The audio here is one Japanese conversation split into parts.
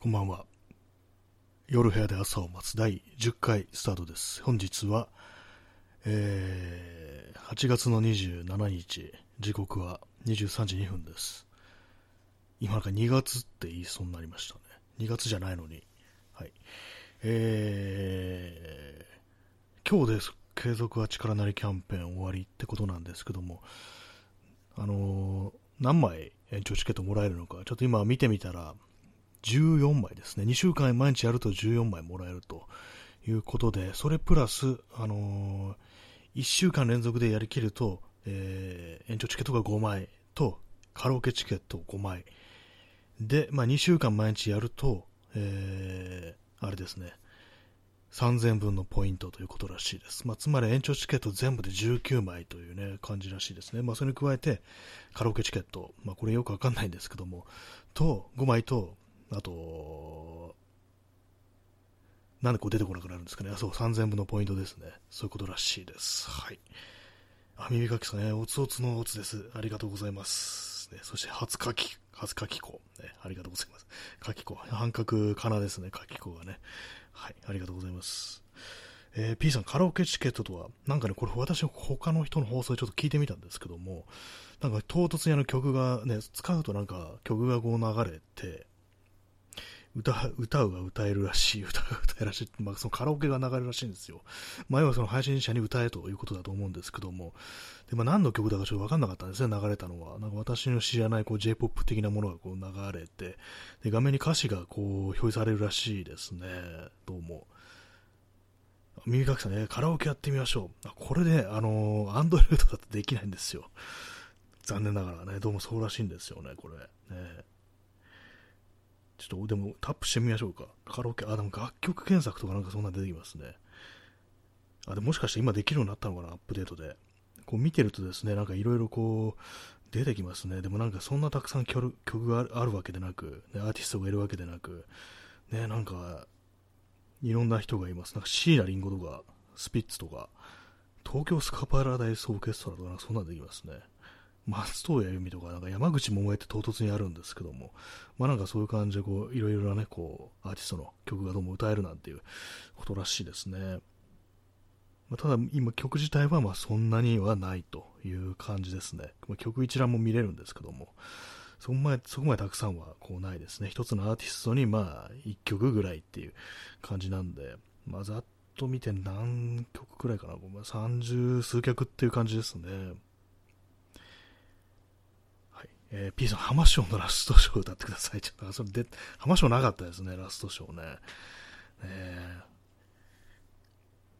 こんばんは。夜部屋で朝を待つ第10回スタートです。本日は、えー、8月の27日、時刻は23時2分です。今なんか2月って言いそうになりましたね。2月じゃないのに。はい。えー、今日です。継続は力なりキャンペーン終わりってことなんですけども、あのー、何枚延長チケットもらえるのか、ちょっと今見てみたら、14枚ですね。2週間毎日やると14枚もらえるということで、それプラス、あのー、1週間連続でやりきると、えー、延長チケットが5枚と、カラオケチケット5枚。で、まあ、2週間毎日やると、えー、あれですね、3000分のポイントということらしいです。まあ、つまり延長チケット全部で19枚というね、感じらしいですね。まあ、それに加えて、カラオケチケット、まあ、これよくわかんないんですけども、と、5枚と、あと、なんでこう出てこなくなるんですかね。あそう、3000分のポイントですね。そういうことらしいです。はい。あ、耳かきさんね、おつおつのおつです。ありがとうございます。ね、そして、初かき、初かき子。ね、ありがとうございます。かき子。半角かなですね、かき子がね。はい、ありがとうございます。えー、P さん、カラオケチケットとは、なんかね、これ私、他の人の放送でちょっと聞いてみたんですけども、なんか唐突にあの曲がね、使うとなんか曲がこう流れて、歌、歌うが歌えるらしい、歌が歌えるらしい、まあ、そのカラオケが流れるらしいんですよ。前はその配信者に歌えということだと思うんですけども、でまあ、何の曲だかちょっとわかんなかったんですね、流れたのは。なんか私の知らないこう J-POP 的なものがこう流れて、で画面に歌詞がこう表示されるらしいですね、どうも。耳かきさんね、カラオケやってみましょう。これで、あのー、アンドロイドだとできないんですよ。残念ながらね、どうもそうらしいんですよね、これ。ねちょっとでもタップしてみましょうか。カラオケ、あ、でも楽曲検索とかなんかそんな出てきますね。あ、でもしかして今できるようになったのかな、アップデートで。こう見てるとですね、なんかいろいろこう、出てきますね。でもなんかそんなたくさん曲があるわけでなく、ね、アーティストがいるわけでなく、ね、なんか、いろんな人がいます。なんか椎名林檎とか、スピッツとか、東京スカパラダイスオーケストラとか、そんなのできますね。松任谷由実とか、なんか山口百恵って唐突にあるんですけども、まあなんかそういう感じでこう、いろいろなね、こう、アーティストの曲がどうも歌えるなんていうことらしいですね。まあ、ただ今曲自体はまあそんなにはないという感じですね。まあ、曲一覧も見れるんですけども、そこまで、そこまでたくさんはこうないですね。一つのアーティストにまあ一曲ぐらいっていう感じなんで、まあざっと見て何曲くらいかな、30数曲っていう感じですね。えー、P さん、浜章のラストショー歌ってください。ちょっと、それで、浜章なかったですね、ラストショーね。ね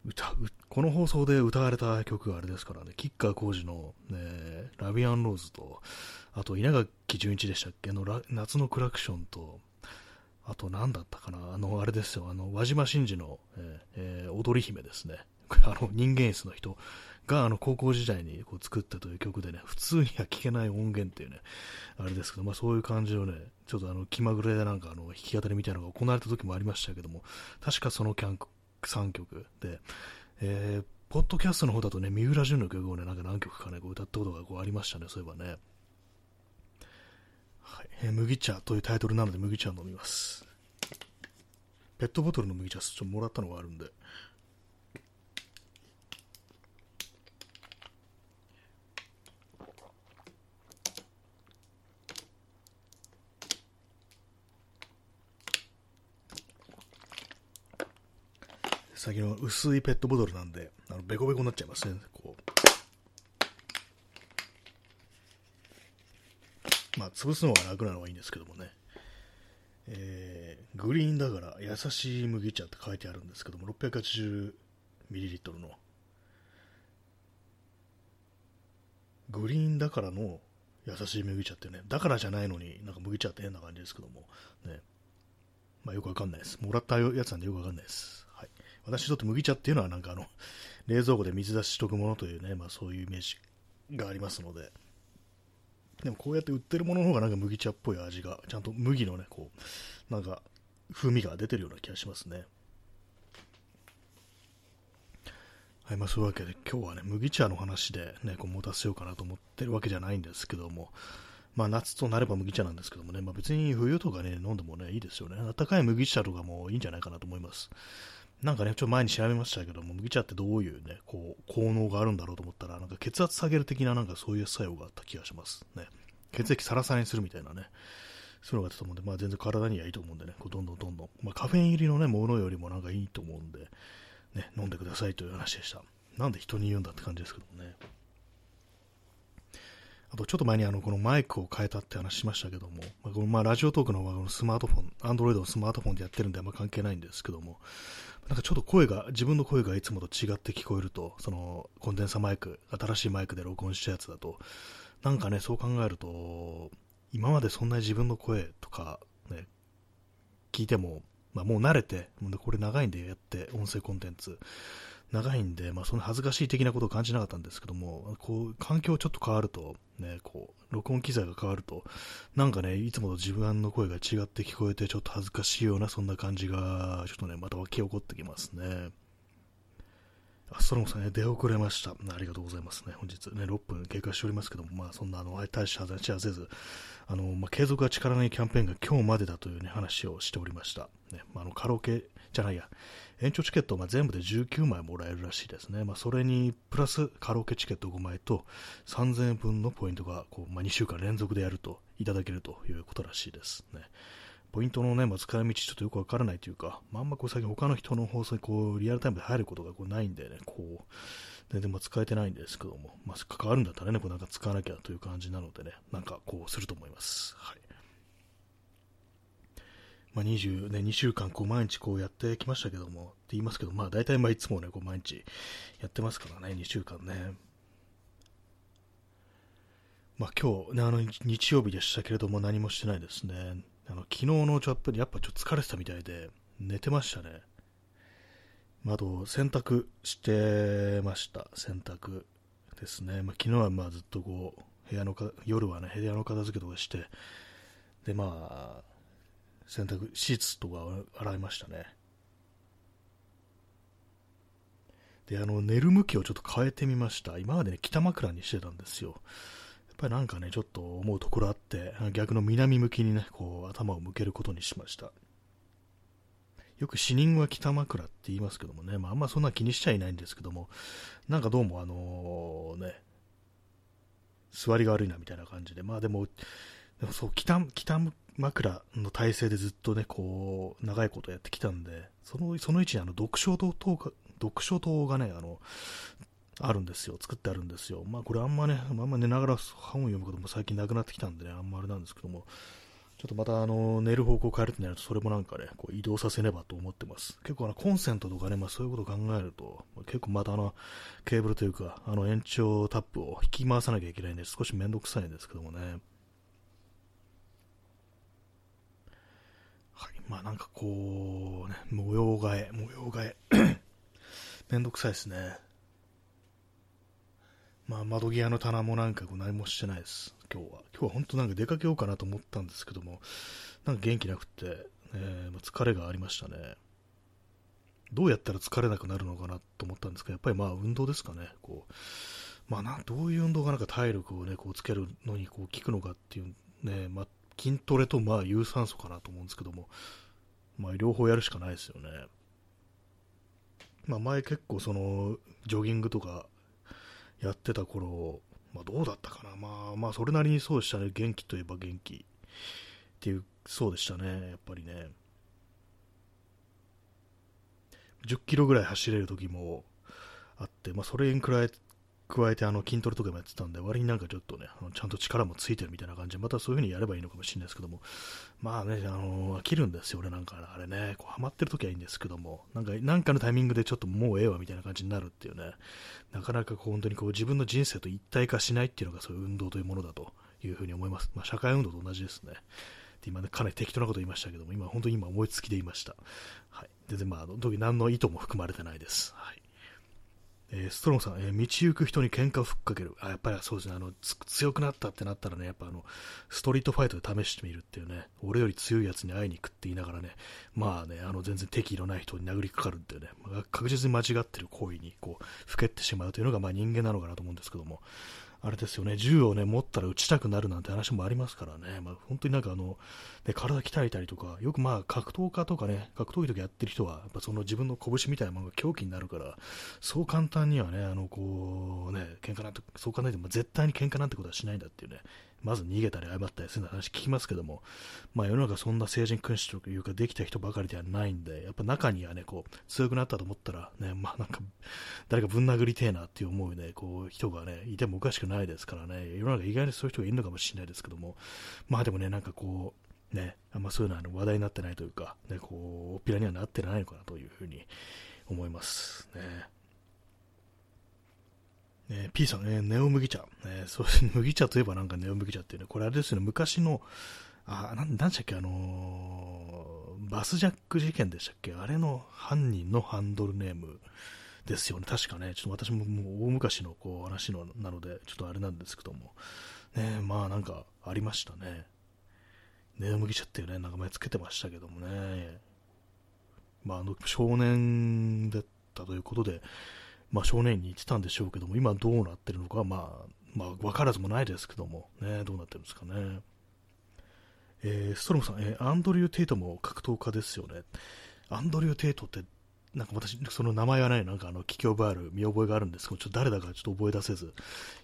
歌うこの放送で歌われた曲があれですからね、吉川晃司の、ね、ラビアンローズと、あと稲垣潤一でしたっけ？の夏のクラクションと、あと何だったかな、あの、あれですよ、あの、輪島真司の、えーえー、踊り姫ですね。あの、人間椅子の人が、あの、高校時代にこう作ったという曲でね、普通には聴けない音源っていうね、あれですけど、まあそういう感じをね、ちょっとあの、気まぐれでなんかあの、弾き語りみたいなのが行われた時もありましたけども、確かそのキャン3曲で、えー、ポッドキャストの方だとね、三浦淳の曲をね、なんか何曲かね、こう歌ったことがこうありましたね、そういえばね。はい、えー、麦茶というタイトルなので麦茶飲みます。ペットボトルの麦茶、ちょっともらったのがあるんで、先の薄いペットボトルなんで、あのベコベコになっちゃいますね。こうまあ、潰すのが楽なのはいいんですけどもね。えー、グリーンだから優しい麦茶って書いてあるんですけども、680ml の。グリーンだからの優しい麦茶ってね、だからじゃないのになんか麦茶って変な感じですけども、ね。まあよくわかんないです。もらったやつなんでよくわかんないです。私にとって麦茶っていうのはなんかあの、冷蔵庫で水出ししとくものというね、まあそういうイメージがありますので、でもこうやって売ってるものの方がなんか麦茶っぽい味が、ちゃんと麦のね、こう、なんか風味が出てるような気がしますね。はい、まあそういうわけで今日はね、麦茶の話でね、こう持たせようかなと思ってるわけじゃないんですけども、まあ夏となれば麦茶なんですけどもね、まあ別に冬とかね、飲んでもね、いいですよね。暖かい麦茶とかもいいんじゃないかなと思います。なんかね、ちょっと前に調べましたけども、麦茶ってどういうね、こう、効能があるんだろうと思ったら、なんか血圧下げる的ななんかそういう作用があった気がしますね。血液サラサラにするみたいなね。そういうのがあったと思うんで、まあ全然体にはいいと思うんでね、こうどんどんどんどん、まあカフェイン入りのね、ものよりもなんかいいと思うんで、ね、飲んでくださいという話でした。なんで人に言うんだって感じですけどもね。あとちょっと前にあのこのマイクを変えたって話しましたけども、まあ、このまあラジオトークのこのスマートフォン、アンドロイドのスマートフォンでやってるんであんま関係ないんですけども、なんかちょっと声が、自分の声がいつもと違って聞こえると、そのコンデンサマイク、新しいマイクで録音したやつだと、なんかね、そう考えると、今までそんなに自分の声とか、ね、聞いても、まあ、もう慣れて、これ長いんでやって、音声コンテンツ。長いんで、まあ、その恥ずかしい的なことを感じなかったんですけども、こう、環境ちょっと変わると、ね、こう、録音機材が変わると、なんかね、いつもと自分の声が違って聞こえて、ちょっと恥ずかしいような、そんな感じが、ちょっとね、また湧き起こってきますね。あ、ストロンさんね、出遅れました。ありがとうございますね。本日ね、6分経過しておりますけども、まあ、そんな、あの、大した話はせず、あの、まあ、継続が力のいいキャンペーンが今日までだというね、話をしておりました。ね、まあ、あの、カラオケじゃないや、延長チケット、まあ、全部で19枚もらえるらしいですね。まあ、それに、プラスカラオケチケット5枚と3000円分のポイントがこう、まあ、2週間連続でやるといただけるということらしいですね。ポイントのね、まあ、使い道ちょっとよくわからないというか、まあ、あんまこう最近他の人の放送にこうリアルタイムで入ることがこうないんでね、こう、全然ま使えてないんですけども、まあ、関わるんだったらね、こうなんか使わなきゃという感じなのでね、なんかこうすると思います。はい。まあ、20ね、2週間こう毎日こうやってきましたけども、って言いますけど、まあ大体まあいつもね、こう毎日やってますからね、2週間ね。まあ今日ね、あの日曜日でしたけれども何もしてないですね。あの昨日のちょっとやっぱちょっと疲れてたみたいで、寝てましたね。まあ、あと洗濯してました。洗濯ですね。まあ、昨日はまあずっとこう、部屋のか、夜はね、部屋の片付けとかして、でまあ、洗濯、シーツとか洗いましたね。で、あの、寝る向きをちょっと変えてみました。今までね、北枕にしてたんですよ。やっぱりなんかね、ちょっと思うところあって、逆の南向きにね、こう、頭を向けることにしました。よく死人は北枕って言いますけどもね、まあ、あんまそんな気にしちゃいないんですけども、なんかどうもあのね、座りが悪いなみたいな感じで、まあでも、でもそう、北、北枕の体勢でずっとね、こう、長いことやってきたんで、その、その位置にあの、読書灯が、読書灯がね、あの、あるんですよ。作ってあるんですよ。まあこれあんまね、あんま寝ながら本を読むことも最近なくなってきたんでね、あんまあれなんですけども、ちょっとまたあの、寝る方向を変えるとなると、それもなんかね、こう移動させねばと思ってます。結構あの、コンセントとかね、まあそういうことを考えると、結構またあの、ケーブルというか、あの延長タップを引き回さなきゃいけないんで、少しめんどくさいんですけどもね。はい。まあなんかこう、ね、模様替え、模様替え。めんどくさいですね。まあ窓際の棚もなんかこう何もしてないです。今日は。今日は本当なんか出かけようかなと思ったんですけども、なんか元気なくて、えー、まあ、疲れがありましたね。どうやったら疲れなくなるのかなと思ったんですけど、やっぱりまあ運動ですかね。こうまあ、どういう運動がなんか体力をね、こうつけるのにこう効くのかっていうね、筋トレとまあ有酸素かなと思うんですけども、まあ両方やるしかないですよね。まあ前結構その、ジョギングとかやってた頃、まあどうだったかな。まあまあそれなりにそうでしたね。元気といえば元気っていう、そうでしたね。やっぱりね。10キロぐらい走れる時もあって、まあそれに比べ加えてあの筋トレとかもやってたんで、割になんかちょっとね、あのちゃんと力もついてるみたいな感じで、またそういう風にやればいいのかもしれないですけども、まあね、あの飽きるんですよ、俺なんかあれね、こうハマってる時はいいんですけども、なんか、なんかのタイミングでちょっともうええわみたいな感じになるっていうね、なかなかこう本当にこう自分の人生と一体化しないっていうのがそういう運動というものだというふうに思います。まあ、社会運動と同じですね。で今ね、かなり適当なこと言いましたけども、今本当に今思いつきで言いました。はい。全然まあ、時何の意図も含まれてないです。はい。えー、ストロンさん、えー、道行く人に喧嘩をふっかける。あ、やっぱりそうですね、あの、強くなったってなったらね、やっぱあの、ストリートファイトで試してみるっていうね、俺より強いやつに会いに行くって言いながらね、まあね、あの、全然敵意のない人に殴りかかるっていうね、まあ、確実に間違ってる行為に、こう、ふけってしまうというのが、まあ人間なのかなと思うんですけども、あれですよね、銃をね、持ったら撃ちたくなるなんて話もありますからね、まあ、本当になんかあの、ね、体鍛えたりとか、よくまあ格闘家とかね、格闘技とかやってる人は、やっぱその自分の拳みたいなものが狂気になるから、そう簡単にはね、あの、こう、ね、喧嘩なんて、そう考えても、絶対に喧嘩なんてことはしないんだっていうね、まず逃げたり謝ったりするような話聞きますけども、まあ世の中そんな成人君主というかできた人ばかりではないんで、やっぱ中にはね、こう、強くなったと思ったらね、まあなんか、誰かぶん殴りてえなっていう思うね、こう、人がね、いてもおかしくないですからね、世の中意外にそういう人がいるのかもしれないですけども、まあでもね、なんかこう、ね、あんまそういうのは話題になってないというか、ね、こう、おっぴらにはなってないのかなというふうに思いますね。え、P さん、えー、ネオ麦茶、えー、そう 麦茶といえばなんかネオ麦茶っていうね、これあれですよね、昔の、あ、なん、なんしたっけ、あのー、バスジャック事件でしたっけあれの犯人のハンドルネームですよね。確かね、ちょっと私ももう大昔のこう話のなので、ちょっとあれなんですけども。ねまあなんかありましたね。ネオ麦茶っていうね、名前つけてましたけどもね。まああの少年だったということで、まあ、少年院に行ってたんでしょうけども、今どうなってるのか、まあ、まあ、分からずもないですけども、ね、どうなってるんですかね。えー、ストロムさん、えー、アンドリュー・テイトも格闘家ですよね。アンドリュー・テイトって、なんか私、その名前はない、なんかあの、聞き覚えある、見覚えがあるんですけど、ちょっと誰だかちょっと覚え出せず、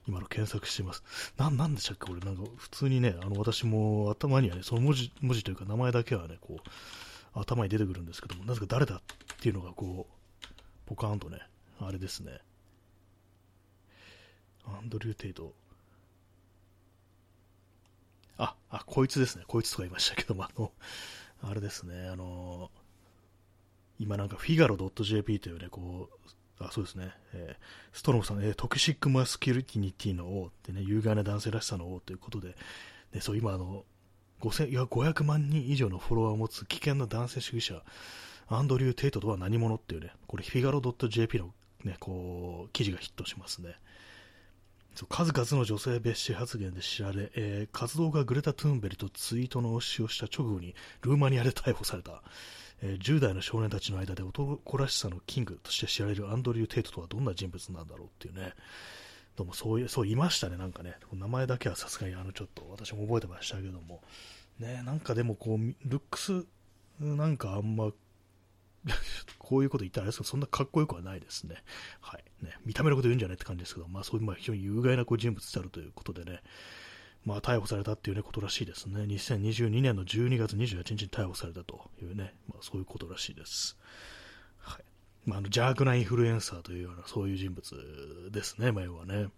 今の検索しています。な、なんでしたっけこれ、なんか普通にね、あの、私も頭にはね、その文字、文字というか名前だけはね、こう、頭に出てくるんですけども、なぜか誰だっていうのがこう、ポカーンとね、あれですね。アンドリュー・テイト。あ、あ、こいつですね。こいつとか言いましたけども、あの、あれですね、あの、今なんか、フィガロ .jp というね、こう、あ、そうですね、えー、ストロムさん、えー、 Toxic Masculinity の王ってね、有害な男性らしさの王ということで、ね、そう、今あの、5000いや500万人以上のフォロワーを持つ危険な男性主義者、アンドリュー・テイトとは何者っていうね、これ、フィガロ .jp のね、こう、記事がヒットしますね。数々の女性蔑視発言で知られ、えー、活動がグレタ・トゥーンベリとツイートの応酬をした直後にルーマニアで逮捕された、えー、10代の少年たちの間で男らしさのキングとして知られるアンドリュー・テイトとはどんな人物なんだろうっていうね、どうもそういう、そういましたね、なんかね、名前だけはさすがにあのちょっと私も覚えてましたけども、ね、なんかでもこう、ルックスなんかあんまこういうこと言ったらあれですけど、そんなかっこよくはないですね。はい。ね、見た目のこと言うんじゃないって感じですけど、まあそういう、まあ非常に有害なこう人物であるということでね、まあ逮捕されたっていうね、ことらしいですね。2022年の12月28日に逮捕されたというね、まあそういうことらしいです。はい。まああの、邪悪なインフルエンサーというような、そういう人物ですね、前はね。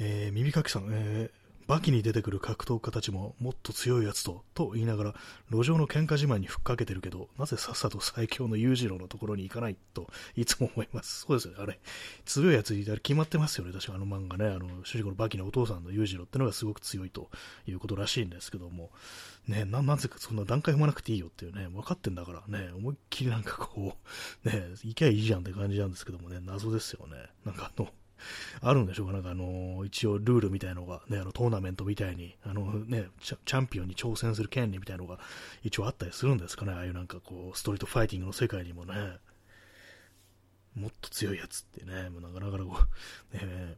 えー、耳かきさん、えー、バキに出てくる格闘家たちももっと強いやつと、と言いながら、路上の喧嘩自慢にふっかけてるけど、なぜさっさと最強の裕次郎のところに行かないと、いつも思います。そうですよね、あれ。強いやついたら決まってますよね、確かあの漫画ね。あの、主人公のバキのお父さんの裕次郎ってのがすごく強いということらしいんですけども、ね、な、なぜかそんな段階踏まなくていいよっていうね、分かってんだからね、思いっきりなんかこう、ね、行けばいいじゃんって感じなんですけどもね、謎ですよね。なんかあの、あるんでしょうか、なんかあの一応ルールみたいなのが、ね、あのトーナメントみたいにあの、ねチャンピオンに挑戦する権利みたいなのが一応あったりするんですかね、ああいうなんかこうストリートファイティングの世界にもね、もっと強いやつってね、もうなかなかこう、ね、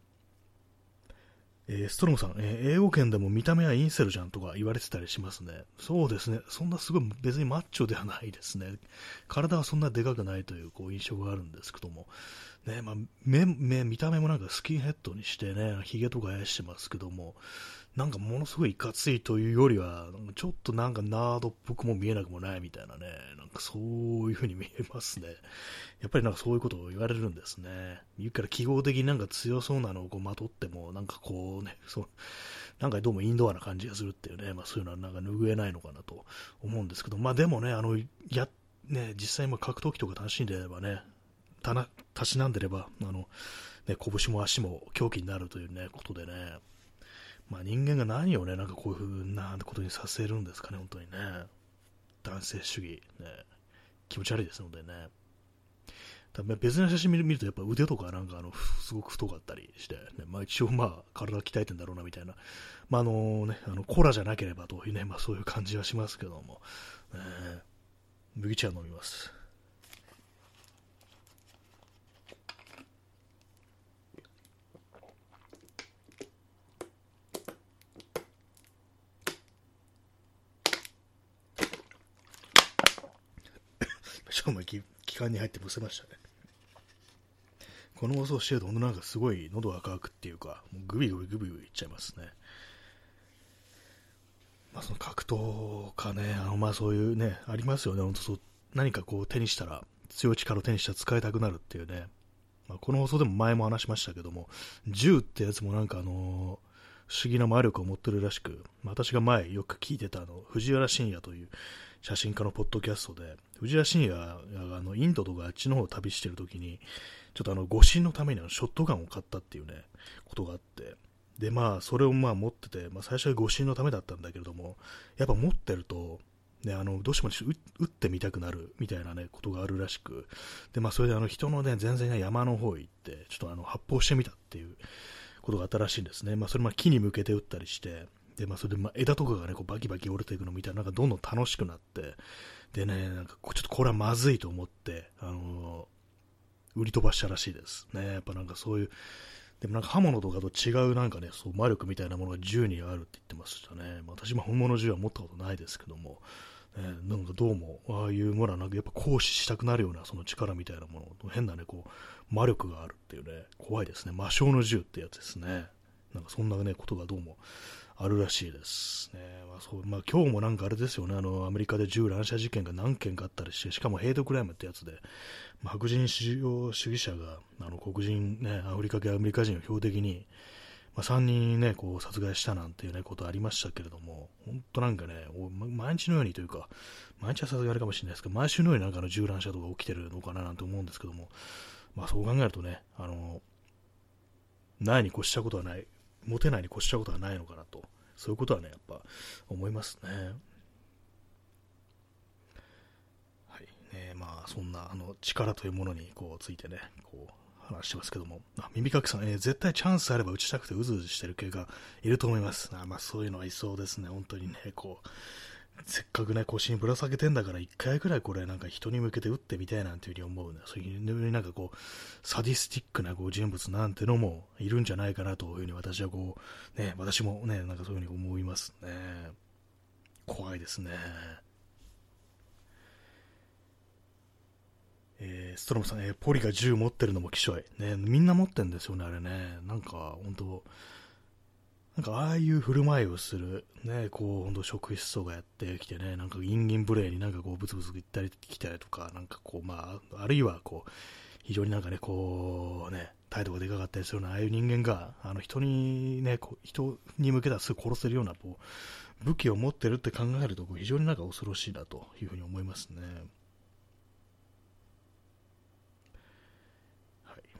えー、ストロムさん、えー、英語圏でも見た目はインセルじゃんとか言われてたりしますね。そうですね。そんなすごい別にマッチョではないですね。体はそんなでかくないというこう印象があるんですけども。ね、まあ、目、目、見た目もなんかスキンヘッドにしてね、髭とか生やしてますけども、なんかものすごいいかついというよりは、ちょっとなんかナードっぽくも見えなくもないみたいなね、なんかそういう風に見えますね。やっぱりなんかそういうことを言われるんですね。言うから記号的になんか強そうなのをこうまとっても、なんかこうね、そう、なんかどうもインドアな感じがするっていうね、まあそういうのはなんか拭えないのかなと思うんですけど、まあでもね、あの、や、ね、実際ま格闘技とか楽しんでればね、たな、たしなんでれば、あの、ね、拳も足も狂気になるというね、ことでね、まあ人間が何をね、なんかこういうふうなことにさせるんですかね、本当にね。男性主義、ね、気持ち悪いですのでね。別の写真見ると、やっぱ腕とかなんかあの、すごく太かったりして、ね、まあ一応まあ体鍛えてんだろうなみたいな。まああのね、あの、コラじゃなければというね、まあそういう感じはしますけども、ね、麦茶飲みます。しかも気管に入ってむせましたね。この放送してると、ほんとなんかすごい喉が渇くっていうか、もうグビグビグビグビいっちゃいますね。まあ、その格闘かね、あのまあそういうね、ありますよね、本当そう、何かこう手にしたら、強い力を手にしたら使いたくなるっていうね、まあ、この放送でも前も話しましたけども、銃ってやつもなんかあのー、不思議な魔力を持ってるらしく、私が前よく聞いてたあの、藤原信也という写真家のポッドキャストで、藤原信也があのインドとかあっちの方を旅してる時に、ちょっとあの、護身のためにあのショットガンを買ったっていうね、ことがあって、で、まあ、それをまあ持ってて、まあ、最初は護身のためだったんだけれども、やっぱ持ってると、ね、あの、どうしても撃ってみたくなるみたいなね、ことがあるらしく、で、まあ、それであの、人のね、全然山の方へ行って、ちょっとあの、発砲してみたっていうことがあったらしいんですね。まあ、それまあ、木に向けて撃ったりして、で、まあ、それでまあ、枝とかがね、こうバキバキ折れていくのみたいな、なんかどんどん楽しくなって、でね、なんかちょっとこれはまずいと思って、あの売り飛ばしたらしいですね。やっぱなんかそういう、でもなんか刃物とかと違うなんかね、そう魔力みたいなものが銃にあるって言ってましたね。まあ、私も本物銃は持ったことないですけども、ね、なんかどうも、ああいうものはなんかやっぱ行使したくなるようなその力みたいなもの、変なね、こう、魔力があるっていうね、怖いですね。魔性の銃ってやつですね。なんかそんなね、ことがどうもあるらしいですね。まあそうまあ、今日もなんかあれですよね、あのアメリカで銃乱射事件が何件かあったりして、しかもヘイトクライムってやつで、まあ、白人主義主義者があの黒人、ね、アフリカ系アメリカ人を標的に、まあ、3人ね、こう殺害したなんていうね、ことありましたけれども、本当なんかね、毎日のようにというか、毎日はさすがあれかもしれないですけど、毎週のようになんかの銃乱射とか起きてるのかななんて思うんですけども、まあそう考えるとね、あの、ないに越したことはない、持てないに越したことはないのかなと、そういうことはね、やっぱ思いますね。はい。ねまあ、そんな、あの、力というものに、こう、ついてね、こう、話してますけども、あ耳かきさん、えー、絶対チャンスあれば打ちたくてうずうずしてる系がいると思います。あまあ、そういうのはいそうですね、本当にね、こう、せっかくね、腰にぶら下げてんだから、一回ぐらいこれ、なんか人に向けて打ってみたいなんていうふうに思うね。そういうなんかこう、サディスティックなこう人物なんてのもいるんじゃないかなというふうに私はこう、ね、私もね、なんかそういうふうに思いますね。怖いですね。えー、ストロムさん、えー、ポリが銃持ってるのもきしょい。ね、みんな持ってんですよね、あれね。なんか、本当なんかああいう振る舞いをする、ね、こう、ほんと職質層がやってきてね、なんかインギン無礼になんかこう、ブツブツ言ったり来たりとか、なんかこう、まあ、あるいはこう、非常になんかね、こう、ね、態度がでかかったりするような、ああいう人間が、あの、人にね、こう人に向けたらすぐ殺せるような、こう、武器を持ってるって考えると、非常になんか恐ろしいなというふうに思いますね。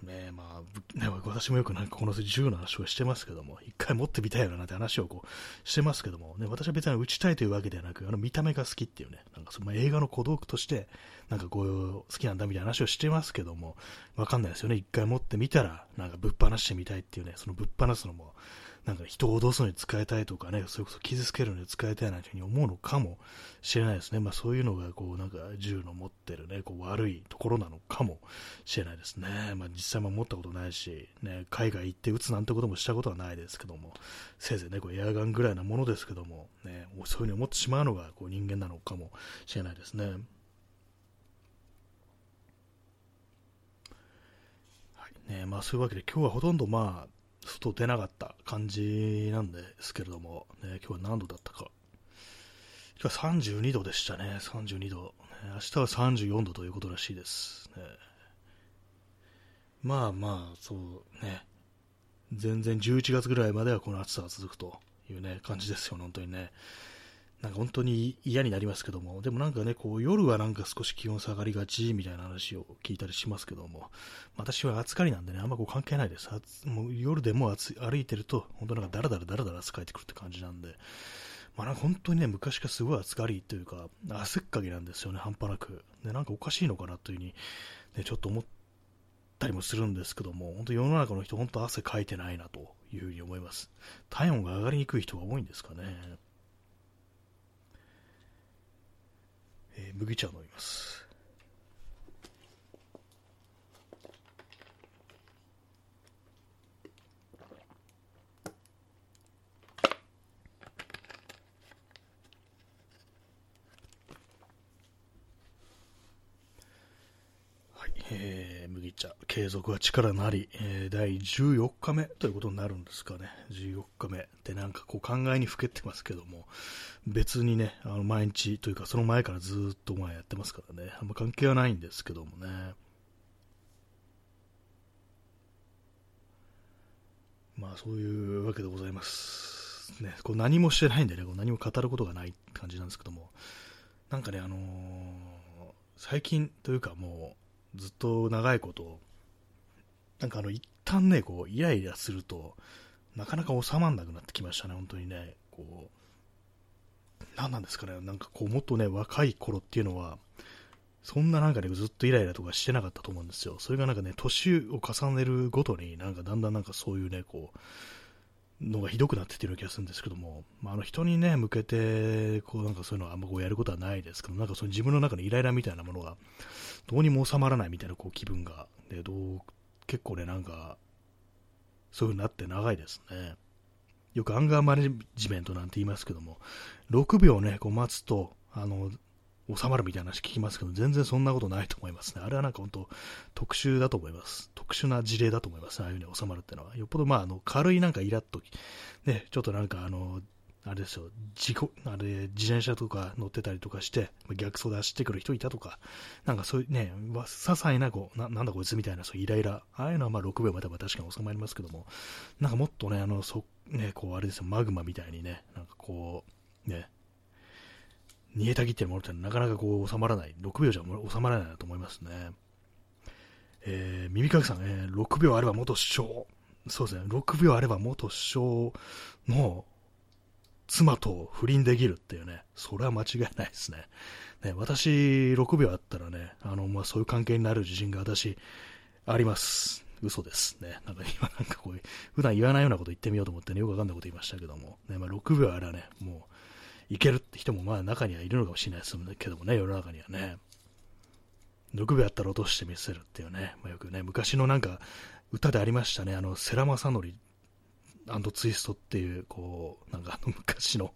ね、まあ、ね、私もよくなんかこの銃の話をしてますけども、一回持ってみたいよなって話をこうしてますけども、ね、私は別に撃ちたいというわけではなく、あの見た目が好きっていうね、なんかその映画の小道具として、なんかこう好きなんだみたいな話をしてますけども、わかんないですよね。一回持ってみたら、なんかぶっ放してみたいっていうね、そのぶっ放すのも、なんか人を脅すのに使いたいとかね、それこそ傷つけるのに使いたいなんていうふうに思うのかもしれないですね。まあそういうのがこうなんか銃の持ってるね、こう悪いところなのかもしれないですね。まあ実際も持ったことないし、ね、海外行って撃つなんてこともしたことはないですけども、せいぜいね、こうエアガンぐらいなものですけども、ね、そういうふうに思ってしまうのがこう人間なのかもしれないですね。ねまあ、そういうわけで今日はほとんどまあ外出なかった感じなんですけれども、ね、今日は何度だったか。今日は32度でしたね、32度。明日は34度ということらしいです。ね、まあまあ、そうね。全然11月ぐらいまではこの暑さが続くというね、感じですよ、本当にね。なんか本当に嫌になりますけども、でもなんかね、こう夜はなんか少し気温下がりがちみたいな話を聞いたりしますけども、私は暑がりなんでね、あんまこう関係ないです。もう夜でも歩いてると、本当なんかダラダラダラダラ汗かいてくるって感じなんで、まあなんか本当にね、昔からすごい暑がりというか、汗っかきなんですよね、半端なく。で、なんかおかしいのかなというふうに、ね、ちょっと思ったりもするんですけども、本当世の中の人、本当汗かいてないなというふうに思います。体温が上がりにくい人が多いんですかね。えー、麦茶を飲みます。えー、麦茶、継続は力なり、えー、第14日目ということになるんですかね。14日目ってなんかこう考えにふけてますけども、別にね、あの毎日というかその前からずっと前やってますからね、あんま関係はないんですけどもね。まあそういうわけでございます。ね、こう何もしてないんでね、こう何も語ることがないって感じなんですけども、なんかね、あのー、最近というかもう、ずっと長いこと、なんかあの、一旦ね、こう、イライラすると、なかなか収まんなくなってきましたね、本当にね。こう、何なんですかね、なんかこう、もっとね、若い頃っていうのは、そんななんかね、ずっとイライラとかしてなかったと思うんですよ。それがなんかね、年を重ねるごとに、なんかだんだんなんかそういうね、こう、のがひどくなってってる気がするんですけども、まあ、あの人にね、向けて、こうなんかそういうのはあんまこうやることはないですけど、なんかその自分の中のイライラみたいなものが、どうにも収まらないみたいなこう気分が、でどう結構ね、なんか、そういう風になって長いですね。よくアンガーマネジメントなんて言いますけども、6秒ね、こう待つと、あの、収まるみたいな話聞きますけど、全然そんなことないと思いますね。あれはなんか本当、特殊だと思います。特殊な事例だと思います、ね、ああいうふうに収まるっていうのは。よっぽど、まあ、あの、軽いなんかイラッと、ね、ちょっとなんかあの、あれですよ、事故、あれ、自転車とか乗ってたりとかして、逆走で走ってくる人いたとか、なんかそういうね、些細な、こう、ななんだこいつみたいな、そういうイライラ、ああいうのはまあ6秒までは確かに収まりますけども、なんかもっとね、あの、そ、ね、こう、あれですよ、マグマみたいにね、なんかこう、ね、煮えたぎってるものってなかなかこう収まらない、6秒じゃ収まらないなと思いますね。えー、耳かきさん、えー、6秒あれば元首相、そうですね、6秒あれば元首相の妻と不倫できるっていうね、それは間違いないですね。ね私、6秒あったらね、あの、まあ、そういう関係になる自信が私、あります。嘘ですね。なんか今なんかこういう、普段言わないようなこと言ってみようと思ってね、よくわかんないこと言いましたけども、ね、まあ、6秒あればね、もう、いけるって人もまあ中にはいるのかもしれないですけどもね、世の中にはね。6秒やったら落としてみせるっていうね、まあ、よくね、昔のなんか歌でありましたね、あの、世良正則ツイストっていう、こう、なんかあの 昔の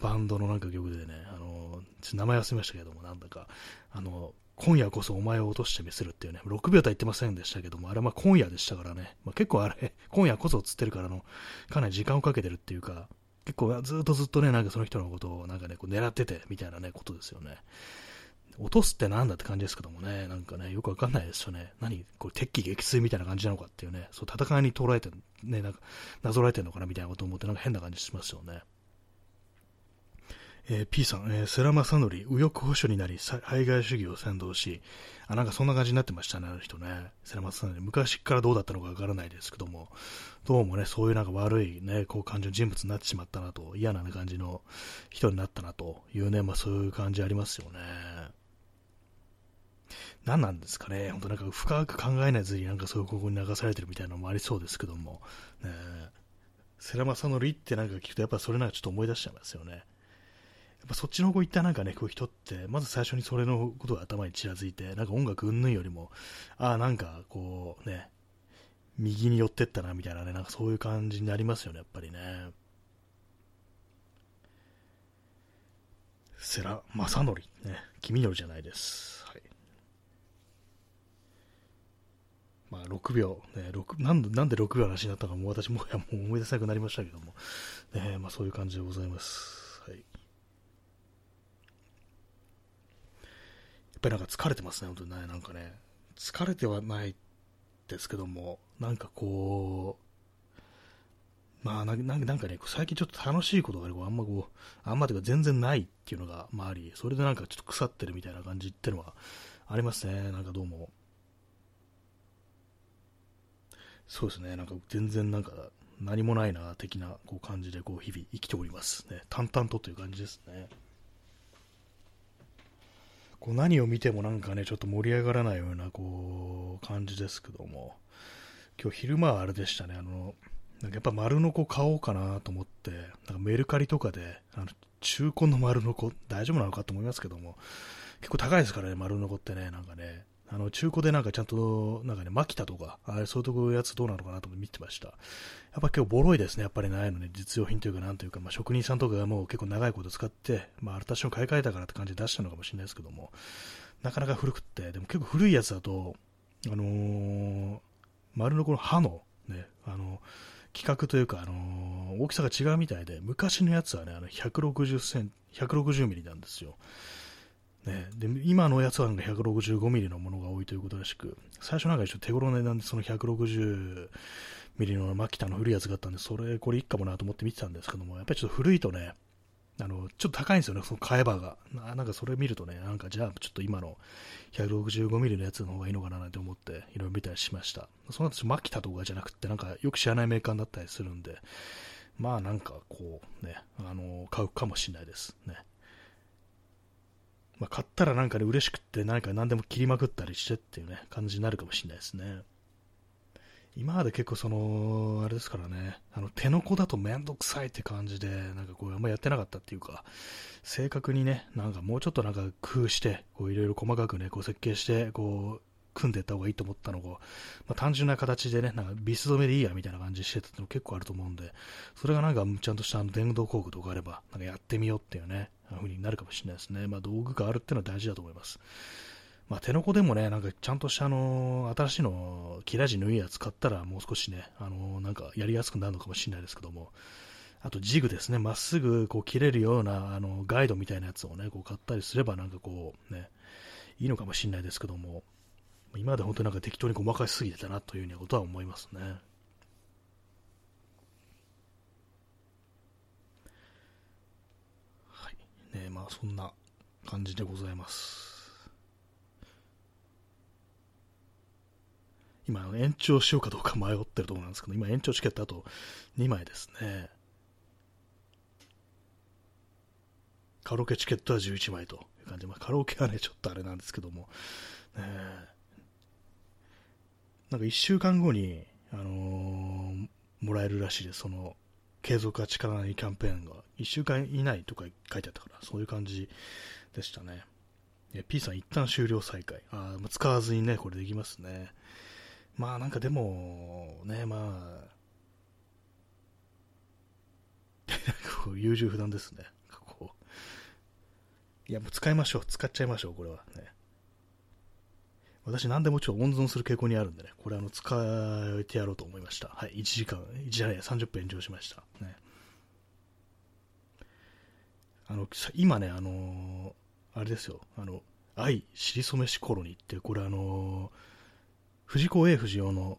バンドのなんか曲でね、あの、名前忘れましたけども、なんだか、あの、今夜こそお前を落としてみせるっていうね、6秒とは言ってませんでしたけども、あれはまあ今夜でしたからね、まあ、結構あれ、今夜こそつってるからの、かなり時間をかけてるっていうか、結構ずっとずっとね、なんかその人のことをなんかね、こう狙っててみたいなね、ことですよね。落とすってなんだって感じですけどもね、なんかね、よくわかんないですよね。何これ敵機撃墜みたいな感じなのかっていうね、そう戦いに捉えて、ね、なんか、なぞらえてるのかなみたいなことを思って、なんか変な感じしますよね。えー、P さん、えー、世良正則、右翼保守になり、排外主義を先導し、あ、なんかそんな感じになってましたね、あの人ね。世良正則、昔からどうだったのかわからないですけども、どうもね、そういうなんか悪いね、こう感じの人物になってしまったなと、嫌な感じの人になったなというね、まあそういう感じありますよね。何なんですかね、本当なんか深く考えないずになんかそういうここに流されてるみたいなのもありそうですけども、ね、世良正則ってなんか聞くとやっぱそれなんかちょっと思い出しちゃいますよね。っぱそっちの方行ったなんかね、こういう人って、まず最初にそれのことが頭にちらついて、なんか音楽云々よりも、ああ、なんかこうね、右に寄ってったなみたいなね、なんかそういう感じになりますよね、やっぱりね。世良正則、ね、君よりじゃないです。はい。まあ、6秒、ね、6なんで、なんで6秒の話になったのかも私もやもう思い出せなくなりましたけども、ね、まあそういう感じでございます。はい。ぱりなんか疲れてますね、本当にね。なんかね、疲れてはないですけども、なんかこう、まあな、なんかね、最近ちょっと楽しいことが、ね、あんまこう、あんまというか全然ないっていうのが、まああり、それでなんかちょっと腐ってるみたいな感じっていうのはありますね、なんかどうも。そうですね、なんか全然なんか何もないな、的なこう感じでこう日々生きておりますね。淡々とという感じですね。こう何を見てもなんかね、ちょっと盛り上がらないようなこう感じですけども、今日昼間はあれでしたね、あの、なんかやっぱ丸の子買おうかなと思って、なんかメルカリとかで、あの中古の丸の子、大丈夫なのかと思いますけども、結構高いですからね、丸の子ってね、なんかね、あの中古でなんかちゃんと、なんかね、マキタとか、あそういうとこやつどうなのかなと思って見てました。やっぱ結構ボロいですね、やっぱりないのね、実用品というか、なんというか、まあ、職人さんとかがもう結構長いこと使って、まあ、私も買い替えたからって感じで出したのかもしれないですけども、なかなか古くって、でも結構古いやつだと、あのー、丸のこの刃の、ね、あの、規格というか、あのー、大きさが違うみたいで、昔のやつはね、あの160セン160ミリなんですよ。ね、で今のやつは165ミリのものが多いということらしく、最初なんか一応手頃な値段でその160ミリのマキタの古いやつがあったんで、それ、これいいかもなと思って見てたんですけども、やっぱりちょっと古いとね、あの、ちょっと高いんですよね、その買えばが。ななんかそれ見るとね、なんかじゃあちょっと今の165ミリのやつの方がいいのかななんて思って、いろいろ見たりしました。その後、マキタとかじゃなくて、なんかよく知らないメーカーだったりするんで、まあなんかこうね、あの、買うかもしれないですね。まあ、買ったらなんかね、嬉しくって、何か何でも切りまくったりしてっていうね、感じになるかもしれないですね。今まで結構その、あれですからね、あの手の子だとめんどくさいって感じで、なんかこうあんまやってなかったっていうか、正確にね、なんかもうちょっとなんか工夫して、こういろいろ細かくね、こう設計して、こう、組んでた方がいいと思ったのが、まあ、単純な形でね、なんかビス止めでいいやみたいな感じしてたの結構あると思うんで、それがなんかちゃんとしたあの電動工具とかあれば、なんかやってみようっていうね、風になるかもしれないですね。まあ道具があるっていうのは大事だと思います。まあ、手の子でもね、なんかちゃんとしたあの新しいの、切れ味のいやつ買ったらもう少しね、あのなんかやりやすくなるのかもしれないですけども、あとジグですね、まっすぐこう切れるようなあのガイドみたいなやつをね、こう買ったりすればなんかこうね、いいのかもしれないですけども、今まで本当になんか適当に細かしすぎてたなというようなことは思いますね。はい。ねまあそんな感じでございます。今、延長しようかどうか迷ってるところなんですけど、今延長チケットあと2枚ですね。カラオケチケットは11枚という感じで、まあ、カラオケはね、ちょっとあれなんですけども、ね、えなんか1週間後に、あのー、もらえるらしいです。その、継続は力ないキャンペーンが。1週間以内とか書いてあったから、そういう感じでしたね。P さん一旦終了再開。あ使わずにね、これできますね。まあなんかでも、ね、まあ、こう優柔不断ですね。こういや、もう使いましょう。使っちゃいましょう、これはね。私何でもちょっと温存する傾向にあるんでね、これあの使えてやろうと思いました。はい、1時間、1時間30分延長しました。ね。あの、今ね、あのー、あれですよ、あの、愛、しりそめしコロニーって、これあのー藤子 A 不二雄の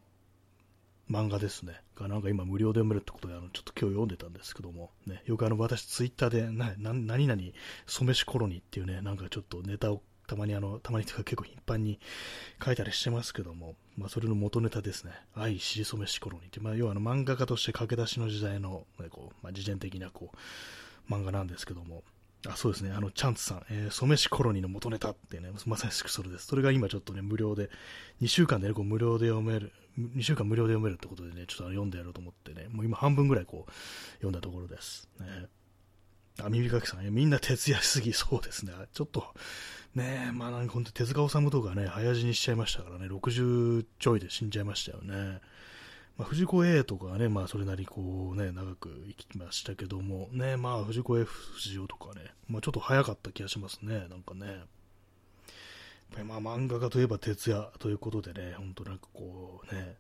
漫画ですね。がなんか今無料で読めるってことで、あの、ちょっと今日読んでたんですけども、ね、よくあの、私ツイッターで、な、な、何々、染めしコロニーっていうね、なんかちょっとネタをたまにあの、たまにとか結構頻繁に書いたりしてますけども、まあそれの元ネタですね。愛しり染めしコロニーって、まあ要はあの漫画家として駆け出しの時代の、ね、こう、まあ自伝的なこう、漫画なんですけども、あそうですね、あの、チャンツさん、えー、染めしコロニーの元ネタってね、まさしくそれです。それが今ちょっとね、無料で、2週間でね、こう無料で読める、2週間無料で読めるってことでね、ちょっと読んでやろうと思ってね、もう今半分ぐらいこう、読んだところです。ね、あ、耳かきさん、みんな徹夜しすぎそうですね。ちょっと、ねえまあなんか本当手塚治虫とかね、早死にしちゃいましたからね、60ちょいで死んじゃいましたよね。まあ、藤子 A とかね、まあ、それなりこうね、長く生きましたけども、ね、まあ、藤子 A 不二雄とかね、まあ、ちょっと早かった気がしますね、なんかね。やっぱりまあ、漫画家といえば徹夜ということでね、本当なんかこうね、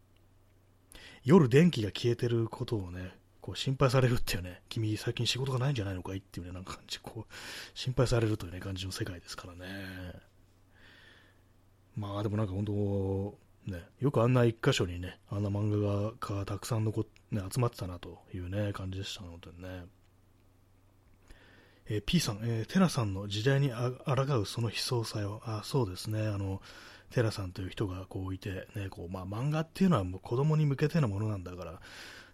夜電気が消えてることをね、こう心配されるっていうね、君最近仕事がないんじゃないのかいっていうね、なんか感じ、こう、心配されるというね、感じの世界ですからね。まあでもなんか本当、ね、よくあんな一箇所にね、あんな漫画がたくさん残っ、ね、集まってたなというね、感じでしたのでね。えー、P さん、えー、テラさんの時代にあ抗うその悲壮さよ。あ、そうですね。あの、テラさんという人がこういて、ね、こう、まあ漫画っていうのはもう子供に向けてのものなんだから、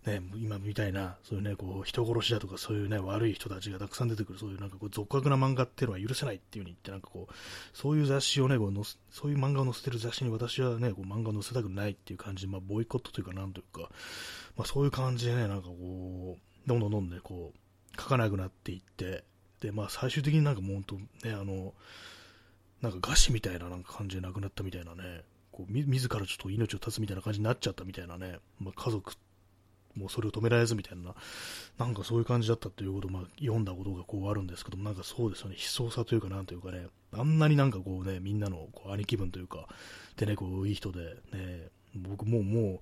ね、今みたいな、そういうね、こう、人殺しだとか、そういうね、悪い人たちがたくさん出てくる、そういうなんかこう、俗悪な漫画っていうのは許せないっていう風に言って、なんかこう、そういう雑誌をね、こうのそういう漫画を載せてる雑誌に私はね、こう漫画を載せたくないっていう感じで、まあ、ボイコットというか、なんというか、まあ、そういう感じでね、なんかこう、どんどんどんどんね、こう、書かなくなっていって、で、まあ、最終的になんかもう本当、ね、あの、なんか餓死みたいななんか感じで亡くなったみたいなね、こう、自らちょっと命を絶つみたいな感じになっちゃったみたいなね、まあ、家族もうそれを止められずみたいな、なんかそういう感じだったということを、まあ、読んだことがこうあるんですけども、なんかそうですよね、悲壮さというか、なんというかね、あんなになんかこうね、みんなのこう兄貴分というか、でね、こう、いい人で、ね、僕もう、も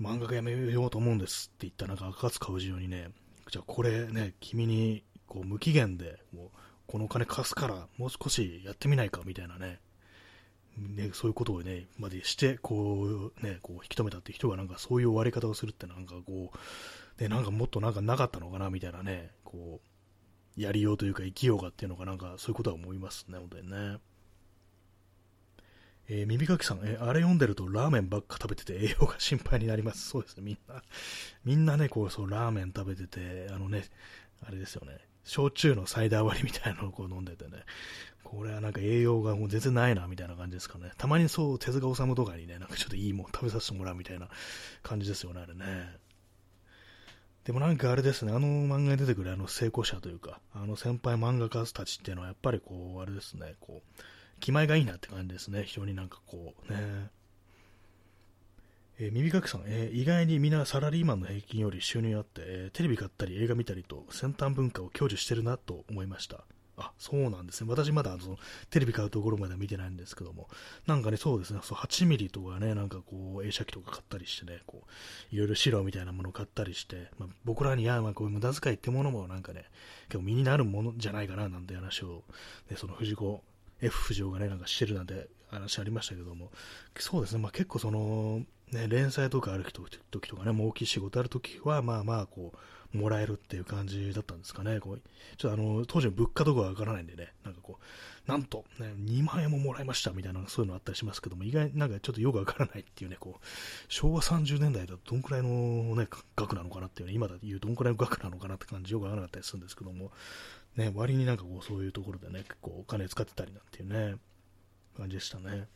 う、漫画家やめようと思うんですって言ったなんか赤津川氏にね、じゃあこれね、君にこう無期限で、もうこのお金貸すから、もう少しやってみないかみたいなね、ね、そういうことをね、までして、こう、ね、こう引き止めたって人がなんかそういう終わり方をするってなんかこう、ね、なんかもっとなんかなかったのかなみたいなね、こう、やりようというか生きようがっていうのがなんかそういうことは思いますね、本当にね。えー、耳かきさん、え、あれ読んでるとラーメンばっか食べてて栄養が心配になります。そうですね、みんな。みんなね、こう、そう、ラーメン食べてて、あのね、あれですよね、焼酎のサイダー割りみたいなのをこう飲んでてね、これはなんか栄養がもう全然ないな、みたいな感じですかね。たまにそう、手塚治虫とかにね、なんかちょっといいもん食べさせてもらうみたいな感じですよね、あれね。でもなんかあれですね、あの漫画に出てくるあの成功者というか、あの先輩漫画家たちっていうのはやっぱりこう、あれですね、こう、気前がいいなって感じですね、非常になんかこう、ね。えー、耳かきさん、えー、意外にみんなサラリーマンの平均より収入あって、えー、テレビ買ったり映画見たりと先端文化を享受してるなと思いました。あ、そうなんですね。私まだそのテレビ買うところまでは見てないんですけども、なんかね、そうですね、そう8ミリとかね、なんかこう、映写機とか買ったりしてね、こう、いろいろ資料みたいなものを買ったりして、まあ、僕らに、や、まあこういう無駄遣いってものもなんかね、結構身になるものじゃないかな、なんて話を、ね、その藤子 F 不条がね、なんかしてるなんて話ありましたけども、そうですね、まあ結構その、ね、連載とかある時とかね、もう大きい仕事ある時は、まあまあ、こう、もらえるっていう感じだったんですかね。こうちょっとあの、当時の物価とかわからないんでね、なんかこう、なんと、ね、2万円ももらいましたみたいな、そういうのあったりしますけども、意外になんかちょっとよくわからないっていうね、こう、昭和30年代だとどんくらいのね、額なのかなっていうね、今だと言うどんくらいの額なのかなって感じよくわからなかったりするんですけども、ね、割になんかこう、そういうところでね、結構お金使ってたりなんていうね、感じでしたね。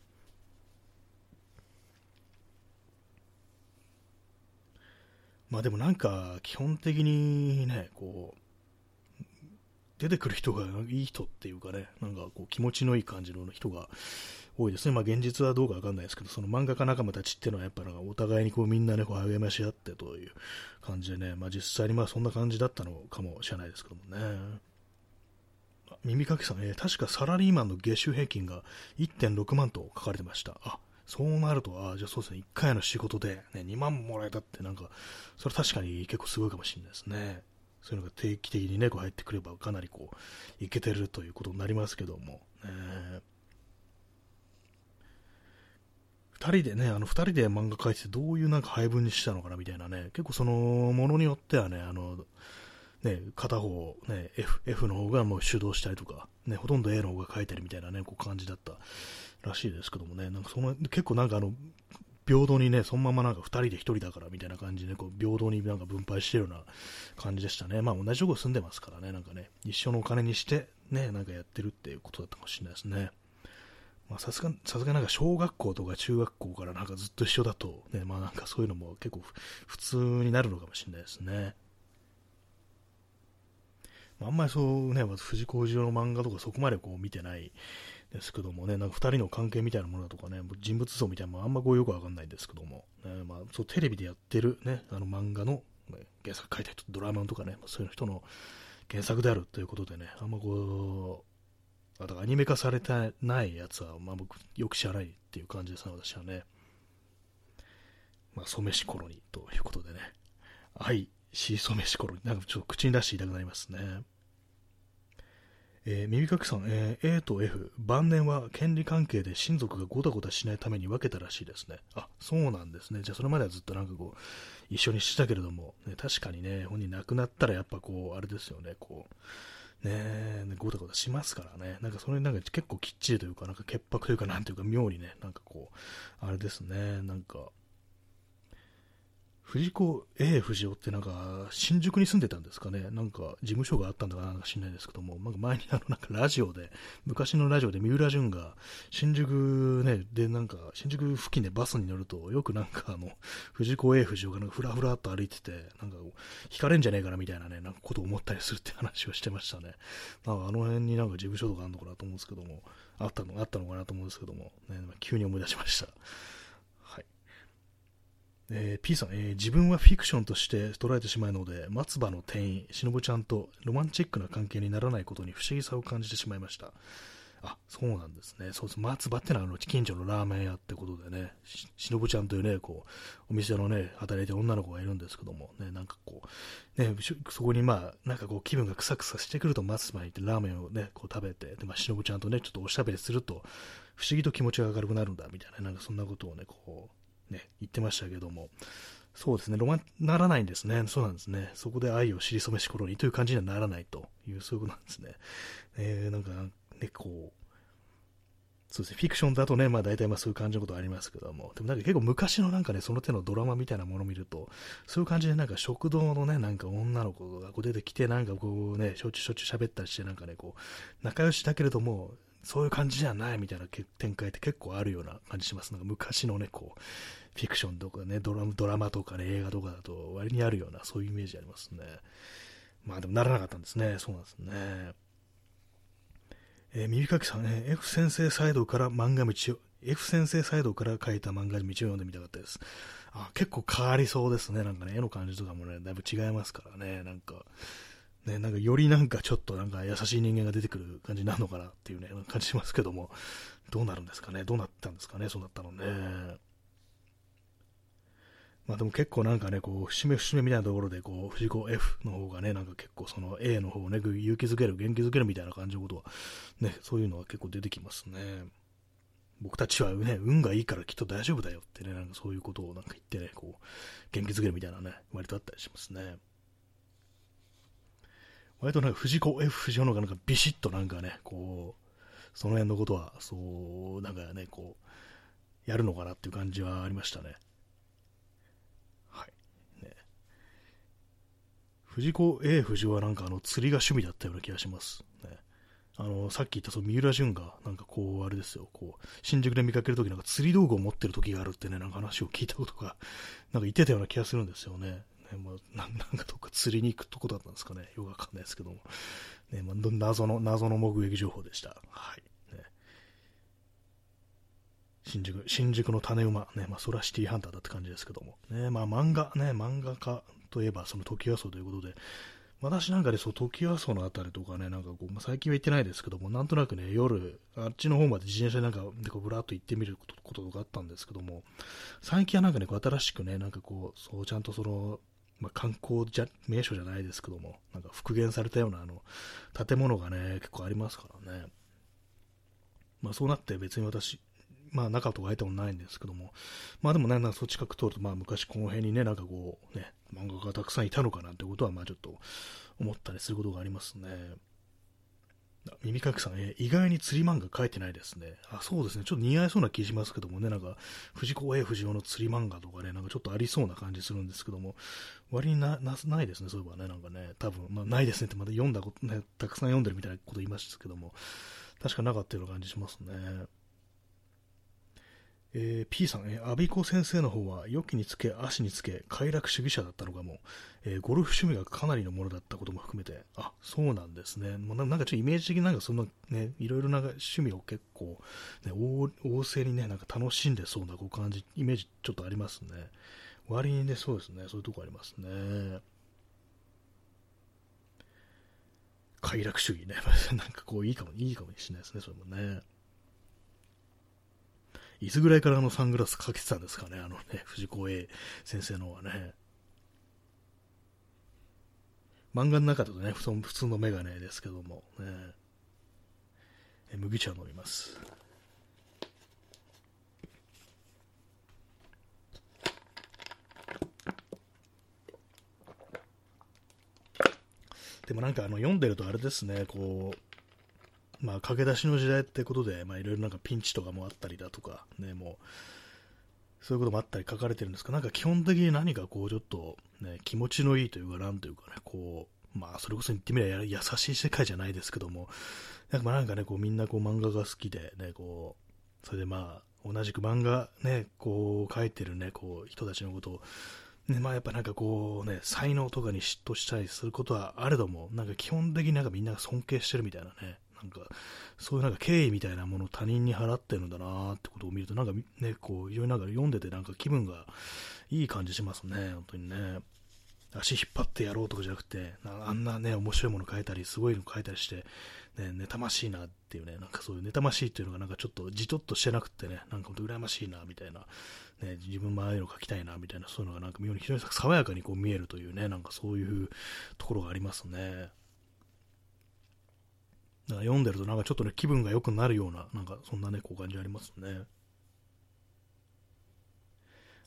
まあでもなんか、基本的にね、こう、出てくる人がいい人っていうかね、なんかこう気持ちのいい感じの人が多いですね。まあ現実はどうかわかんないですけど、その漫画家仲間たちっていうのはやっぱなんかお互いにこうみんなね、こう励まし合ってという感じでね、まあ実際にまあそんな感じだったのかもしれないですけどもね。耳かきさん、えー、確かサラリーマンの月収平均が1.6万と書かれてました。あ、そうなると、あじゃあそうですね、1回の仕事で、ね、2万もらえたってなんか、それ確かに結構すごいかもしれないですね。そういうのが定期的にね、こう入ってくればかなりこう、いけてるということになりますけども、ね、2人でね、あの2人で漫画描いててどういうなんか配分にしたのかなみたいなね、結構そのものによってはね、あの、ね、片方、ね、F, F の方がもう主導したりとか、ね、ほとんど A の方が書いたりみたいなね、こう感じだったらしいですけどもね、なんかその結構なんかあの、平等にね、そのままなんか2人で1人だからみたいな感じで、こう平等になんか分配してるような感じでしたね。まあ同じとこ住んでますからね、なんかね、一緒のお金にして、ね、なんかやってるっていうことだったかもしれないですね。まあさすが、さすがなんか小学校とか中学校からなんかずっと一緒だと、ね、まあなんかそういうのも結構普通になるのかもしれないですね。あんまりそうね、藤子不二雄の漫画とかそこまでこう見てないですけどもね、なんか2人の関係みたいなものだとかね、人物像みたいなのもあんまこうよくわかんないんですけども、ね、まあ、そうテレビでやってるね、あの漫画の、ね、原作書いた人、ドラマとかね、そういう人の原作であるということでね、あんまこう、だからアニメ化されてないやつは、まあ僕、よく知らないっていう感じですね、私はね。まあ、染めしコロニということでね、愛シーソー飯コロニ。なんかちょっと口に出していたくなりますね。えー、耳かきさん、えー、A と F、晩年は権利関係で親族がごたごたしないために分けたらしいですね。あ、そうなんですね。じゃあそれまではずっとなんかこう、一緒にしてたけれども、ね、確かにね、本人亡くなったらやっぱこう、あれですよね、こう、ねごたごたしますからね。なんかそれなんか結構きっちりというか、なんか潔白というか、なんていうか妙にね、なんかこう、あれですね、なんか、藤子 A 藤雄ってなんか、新宿に住んでたんですかね。なんか、事務所があったんだかなんか知んないですけども、なんか前にあの、なんかラジオで、昔のラジオで三浦淳が、新宿ね、でなんか、新宿付近でバスに乗ると、よくなんかあの、藤子 A 藤雄がなんかふらふらっと歩いてて、なんか、引かれんじゃねえかなみたいなね、なんかことを思ったりするって話をしてましたね。なんかあの辺になんか事務所とかあるのかなと思うんですけども、あったの、あったのかなと思うんですけども、ね、急に思い出しました。えー、P さん、えー、自分はフィクションとして捉えてしまうので、松葉の店員、しのぶちゃんとロマンチックな関係にならないことに不思議さを感じてしまいました。あ、そうなんですね。そうです。松葉ってのはあの近所のラーメン屋ってことでね、しのぶちゃんというね、こう、お店のね、働いてる女の子がいるんですけども、ね、なんかこう、ね、そこにまあ、なんかこう、気分がくさくさしてくると松葉に行ってラーメンをね、こう食べて、で、まあ、しのぶちゃんとね、ちょっとおしゃべりすると、不思議と気持ちが明るくなるんだ、みたいな、なんかそんなことをね、こう、ね、言ってましたけども、そうですね、ロマン、ならないんですね。そうなんですね。そこで愛を知り染めし頃にという感じにはならないという、そういうことなんですね。えー、なんか、ね、こう、そうですね、フィクションだとね、まあ大体まあそういう感じのことありますけども、でもなんか結構昔のなんかね、その手のドラマみたいなものを見ると、そういう感じでなんか食堂のね、なんか女の子がこう出てきて、なんかこうね、しょっちゅうしょっちゅう喋ったりして、なんかね、こう、仲良しだけれども、そういう感じじゃないみたいな展開って結構あるような感じします。なんか昔のね、こう、フィクションとかね、ドラドラマとかね、映画とかだと割にあるような、そういうイメージありますね。まあでもならなかったんですね。そうなんですね。えー、耳かきさん、ね、F 先生サイドから漫画道を、F 先生サイドから書いた漫画道を読んでみたかったです。あ結構変わりそうですね。なんかね、絵の感じとかもね、だいぶ違いますからね。なんか、ね、なんかよりなんかちょっとなんか優しい人間が出てくる感じになるのかなっていうね、感じしますけども、どうなるんですかね？どうなったんですかね？そうなったのね。まあでも結構なんかね、こう、節目節目みたいなところで、こう、藤子 F の方がね、なんか結構その A の方をね、勇気づける、元気づけるみたいな感じのことは、ね、そういうのは結構出てきますね。僕たちはね、運がいいからきっと大丈夫だよってね、なんかそういうことをなんか言ってね、こう、元気づけるみたいなね、割とあったりしますね。割となんか藤子 F 藤子の方がなんかビシッとなんかね、こう、その辺のことは、そう、なんかね、こう、やるのかなっていう感じはありましたね。はい。ね藤子 A 藤子はなんかあの釣りが趣味だったような気がします。ね、あの、さっき言ったその三浦淳が、なんかこう、あれですよ、こう、新宿で見かけるときなんか釣り道具を持ってる時があるってね、なんか話を聞いたことが、なんか言ってたような気がするんですよね。ねまあ、なんかどっか釣りに行くとこだったんですかね。よくわかんないですけども。ね、まあ、謎の、謎の目撃情報でした。はい。ね、新宿、新宿の種馬、ね、まあ、ソラシティーハンターだって感じですけども。ね、まあ、漫画、ね、漫画家といえばそのトキワ荘ということで、私なんかでそう、トキワ荘のあたりとかね、なんかこう、まあ、最近は行ってないですけども、なんとなくね、夜、あっちの方まで自転車でなんか、でこう、ぶらっと行ってみることとかあったんですけども、最近はなんかね、こう新しくね、なんかこう、そう、ちゃんとその、まあ、観光じゃ名所じゃないですけども、なんか復元されたようなあの建物がね、結構ありますからね。まあそうなって別に私、まあ中とか入ったことないんですけども、まあでもね、なんかそっち近く通ると、まあ昔この辺にね、なんかこう、ね、漫画がたくさんいたのかなってことは、まあちょっと思ったりすることがありますね。耳かきさん、え意外に釣り漫画書いてないですね。あ、そうですね。ちょっと似合いそうな気しますけどもね、なんか、藤子 A 不二雄の釣り漫画とかね、なんかちょっとありそうな感じするんですけども、割にな、な、ないですね、そういえばね、なんかね、多分、まあ、ないですねってまた読んだことね、たくさん読んでるみたいなこと言いましたけども、確かなかったような感じしますね。えー、P さん、えー、アビコ先生の方は、良きにつけ、足につけ、快楽主義者だったのかも、えー、ゴルフ趣味がかなりのものだったことも含めて、あ、そうなんですね。もうなんかちょっとイメージ的になんかそんなね、いろいろな趣味を結構、ね、旺盛にね、なんか楽しんでそうなこう感じ、イメージちょっとありますね。割にね、そうですね、そういうとこありますね。快楽主義ね。なんかこういいかも、いいかもしれないですね、それもね。いつぐらいからあのサングラスかけてたんですかね、あのね、藤子 A 先生のはね。漫画の中だとね、普通のメガネですけども、ね、麦茶飲みます。でもなんかあの読んでるとあれですね、こう、まあ、駆け出しの時代ってことで、まあ、いろいろなんかピンチとかもあったりだとか、ね、もう、そういうこともあったり書かれてるんですが、なんか基本的に何かこう、ちょっと、ね、気持ちのいいというか、なんというかね、こう、まあ、それこそ言ってみれば優しい世界じゃないですけども、なんかなんかね、こう、みんなこう、漫画が好きで、ね、こう、それでまあ、同じく漫画ね、こう、書いてるね、こう、人たちのことを、ね、まあやっぱなんかこうね、才能とかに嫉妬したりすることはあれども、なんか基本的になんかみんなが尊敬してるみたいなね、なんか、そういうなんか敬意みたいなものを他人に払ってるんだなってことを見ると、なんかね、こう、非常になんか読んでてなんか気分がいい感じしますね、本当にね。足引っ張ってやろうとかじゃなくて、あんなね、面白いもの書いたり、すごいの書いたりして、ね、妬ましいなっていうね、なんかそういう妬ましいっていうのがなんかちょっとじとっとしてなくてね、なんかほんと羨ましいな、みたいな、ね、自分もああいうの書きたいな、みたいな、そういうのがなんか妙に非常に爽やかにこう見えるというね、なんかそういうところがありますね。だか読んでるとなんかちょっとね、気分が良くなるような、なんかそんなね、こう感じありますね。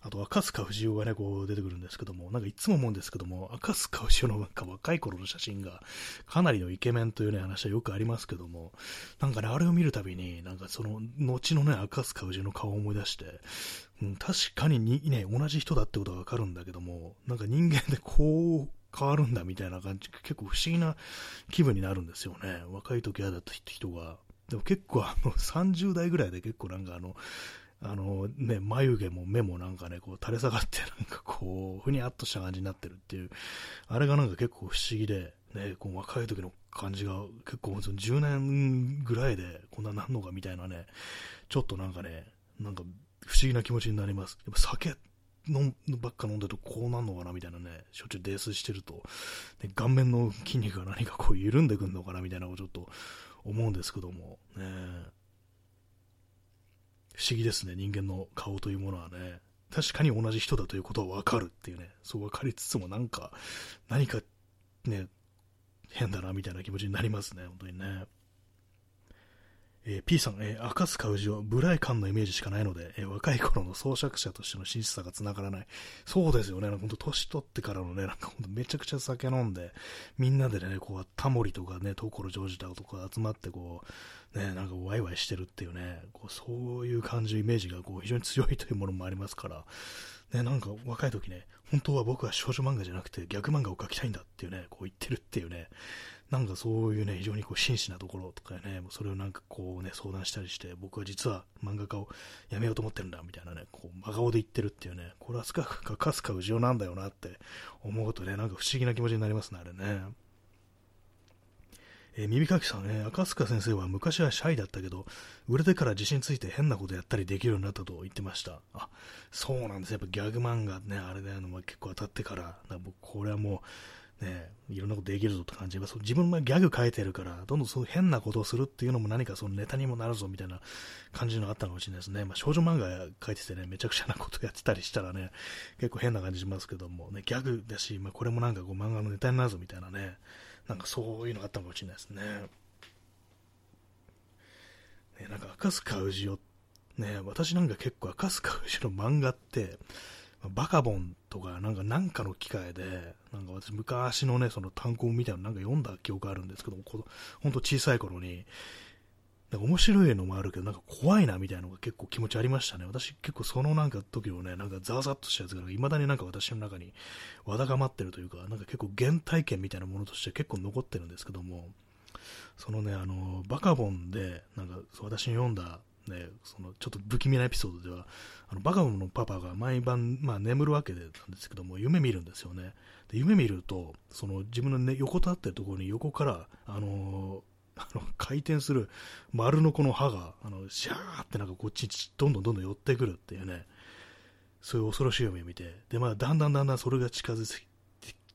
あと、赤塚不二夫がね、こう出てくるんですけども、なんかいつも思うんですけども、赤塚不二夫のなんか若い頃の写真が、かなりのイケメンというね、話はよくありますけども、なんかね、あれを見るたびに、なんかその、後のね、赤塚不二夫の顔を思い出して、うん、確かににね、同じ人だってことはわかるんだけども、なんか人間でこう、変わるんだみたいな感じ、結構不思議な気分になるんですよね。若い時嫌だった人が。でも結構あの30代ぐらいで結構なんかあの、あのね、眉毛も目もなんかね、こう垂れ下がってなんかこう、ふにゃっとした感じになってるっていう、あれがなんか結構不思議で、ね、こう若い時の感じが結構その10年ぐらいでこんななんのかみたいなね、ちょっとなんかね、なんか不思議な気持ちになります。やっぱ酒飲ばっか飲んでるとこうなんのかなみたいなね、しょっちゅう泥酔してると、ね、顔面の筋肉が何かこう緩んでくんのかなみたいなのをちょっと思うんですけども、ね、不思議ですね、人間の顔というものはね。確かに同じ人だということはわかるっていうね、そう分かりつつもなんか、何かね、変だなみたいな気持ちになりますね、本当にね。えー、P さん、えー、赤塚氏をブライ感のイメージしかないので、えー、若い頃の創作者としての真摯さが繋がらない。そうですよね。本当年取ってからのね、なんか本当めちゃくちゃ酒飲んで、みんなでね、こう、タモリとかね、所ジョージとか集まってこう、ね、なんかワイワイしてるっていうね、こうそういう感じの、イメージがこう非常に強いというものもありますから、ね、なんか若い時ね、本当は僕は少女漫画じゃなくて逆漫画を描きたいんだっていうね、こう言ってるっていうね、なんかそういうね、非常にこう真摯なところとかね、それをなんかこうね、相談したりして、僕は実は漫画家をやめようと思ってるんだ、みたいなね、こう真顔で言ってるっていうね、これはスカかカスカウジオなんだよなって思うとね、なんか不思議な気持ちになりますね、あれね。えー、耳かきさん、ね、赤塚先生は昔はシャイだったけど、売れてから自信ついて変なことやったりできるようになったと言ってました。あ、そうなんです。やっぱギャグ漫画ね、あれね、あの結構当たってから、から僕、これはもう、ね、いろんなことできるぞって感じが、自分がギャグ書いてるから、どんどんそう変なことをするっていうのも何かそのネタにもなるぞみたいな感じのあったかもしれないですね。まあ、少女漫画書いててね、めちゃくちゃなことやってたりしたらね、結構変な感じしますけども、ね、ギャグだし、まあ、これもなんかこう漫画のネタになるぞみたいなね、なんかそういうのがあったかもしれないですね。ねなんか赤塚氏を、ね、私なんか結構赤塚氏の漫画って、バカボンとか、なんか、なんかの機会で、なんか私昔のね、その単行みたいなのなんか読んだ記憶あるんですけども、ほんと小さい頃に、なんか面白いのもあるけど、なんか怖いなみたいなのが結構気持ちありましたね。私結構そのなんか時のね、なんかザーザッとしたやつが、未だになんか私の中にわだがまってるというか、なんか結構原体験みたいなものとして結構残ってるんですけども、そのね、あの、バカボンで、なんか私に読んだね、そのちょっと不気味なエピソードでは、あのバカボンのパパが毎晩、まあ、眠るわけなんですけども、夢見るんですよね。で夢見ると、その自分の、ね、横たってるところに横から、あのー、あの回転する丸のこの歯が、あのシャーってなんかこっちにどんどんどんどん寄ってくるっていうね、そういう恐ろしい夢を見て、で、まあ、だんだんだんだんそれが近づい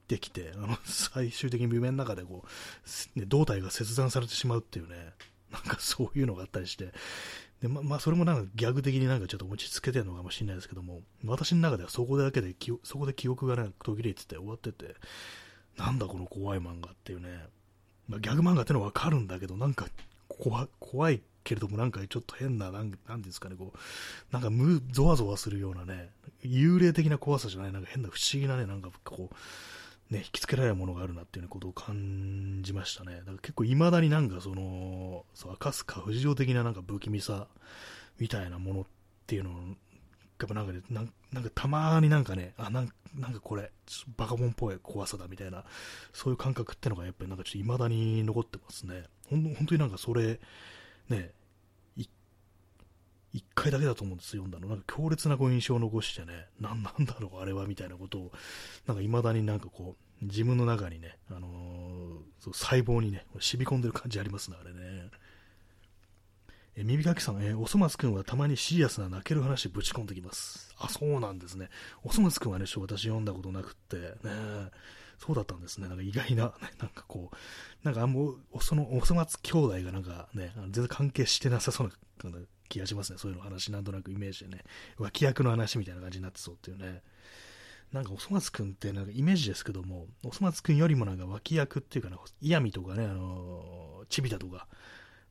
てきて、あの最終的に夢の中でこう、ね、胴体が切断されてしまうっていうね、なんかそういうのがあったりして、でままあ、それもなんかギャグ的になんかちょっと落ち着けてるのかもしれないですけども、私の中ではそこだけで、そこで記憶がね、途切れてて終わってて、なんだこの怖い漫画っていうね、まあ、ギャグ漫画ってのはわかるんだけど、なんか怖怖いけれども、なんかちょっと変な、なんなんですかね、こう、なんかむ、ゾワゾワするようなね、幽霊的な怖さじゃない、なんか変な不思議なね、なんかこう、ね、引きつけられるものがあるなっていうことを感じましたね。だから結構未だになんかその、そう赤塚不二夫的ななんか不気味さみたいなものっていうのを、やっぱなんかね、なんなんかたまになんかね、あ、なんなんかこれ、バカボンっぽい怖さだみたいな、そういう感覚ってのがやっぱりなんかちょっと未だに残ってますね。ほん本当になんかそれ、ね、一回だけだと思うんです読んだの。なんか強烈なこう印象を残してね、なん なんだろう、あれは、みたいなことを、なんか未だになんかこう、自分の中にね、あのー、細胞にね、染み込んでる感じありますね、あれね。え耳かきさん、えおそ松くんはたまにシリアスな泣ける話ぶち込んできます。あ、そうなんですね。おそ松くんはね、私読んだことなくって、ね、そうだったんですね。なんか意外な、なんかこう、なんかあんま、その、おそ松兄弟がなんかね、全然関係してなさそうな気がしますね。そういうの話、なんとなくイメージでね、脇役の話みたいな感じになってそうっていうね。なんかおそ松くんってなんかイメージですけども、おそ松くんよりもなんか脇役っていうかな、嫌味とかね、あのー、ちびたとか、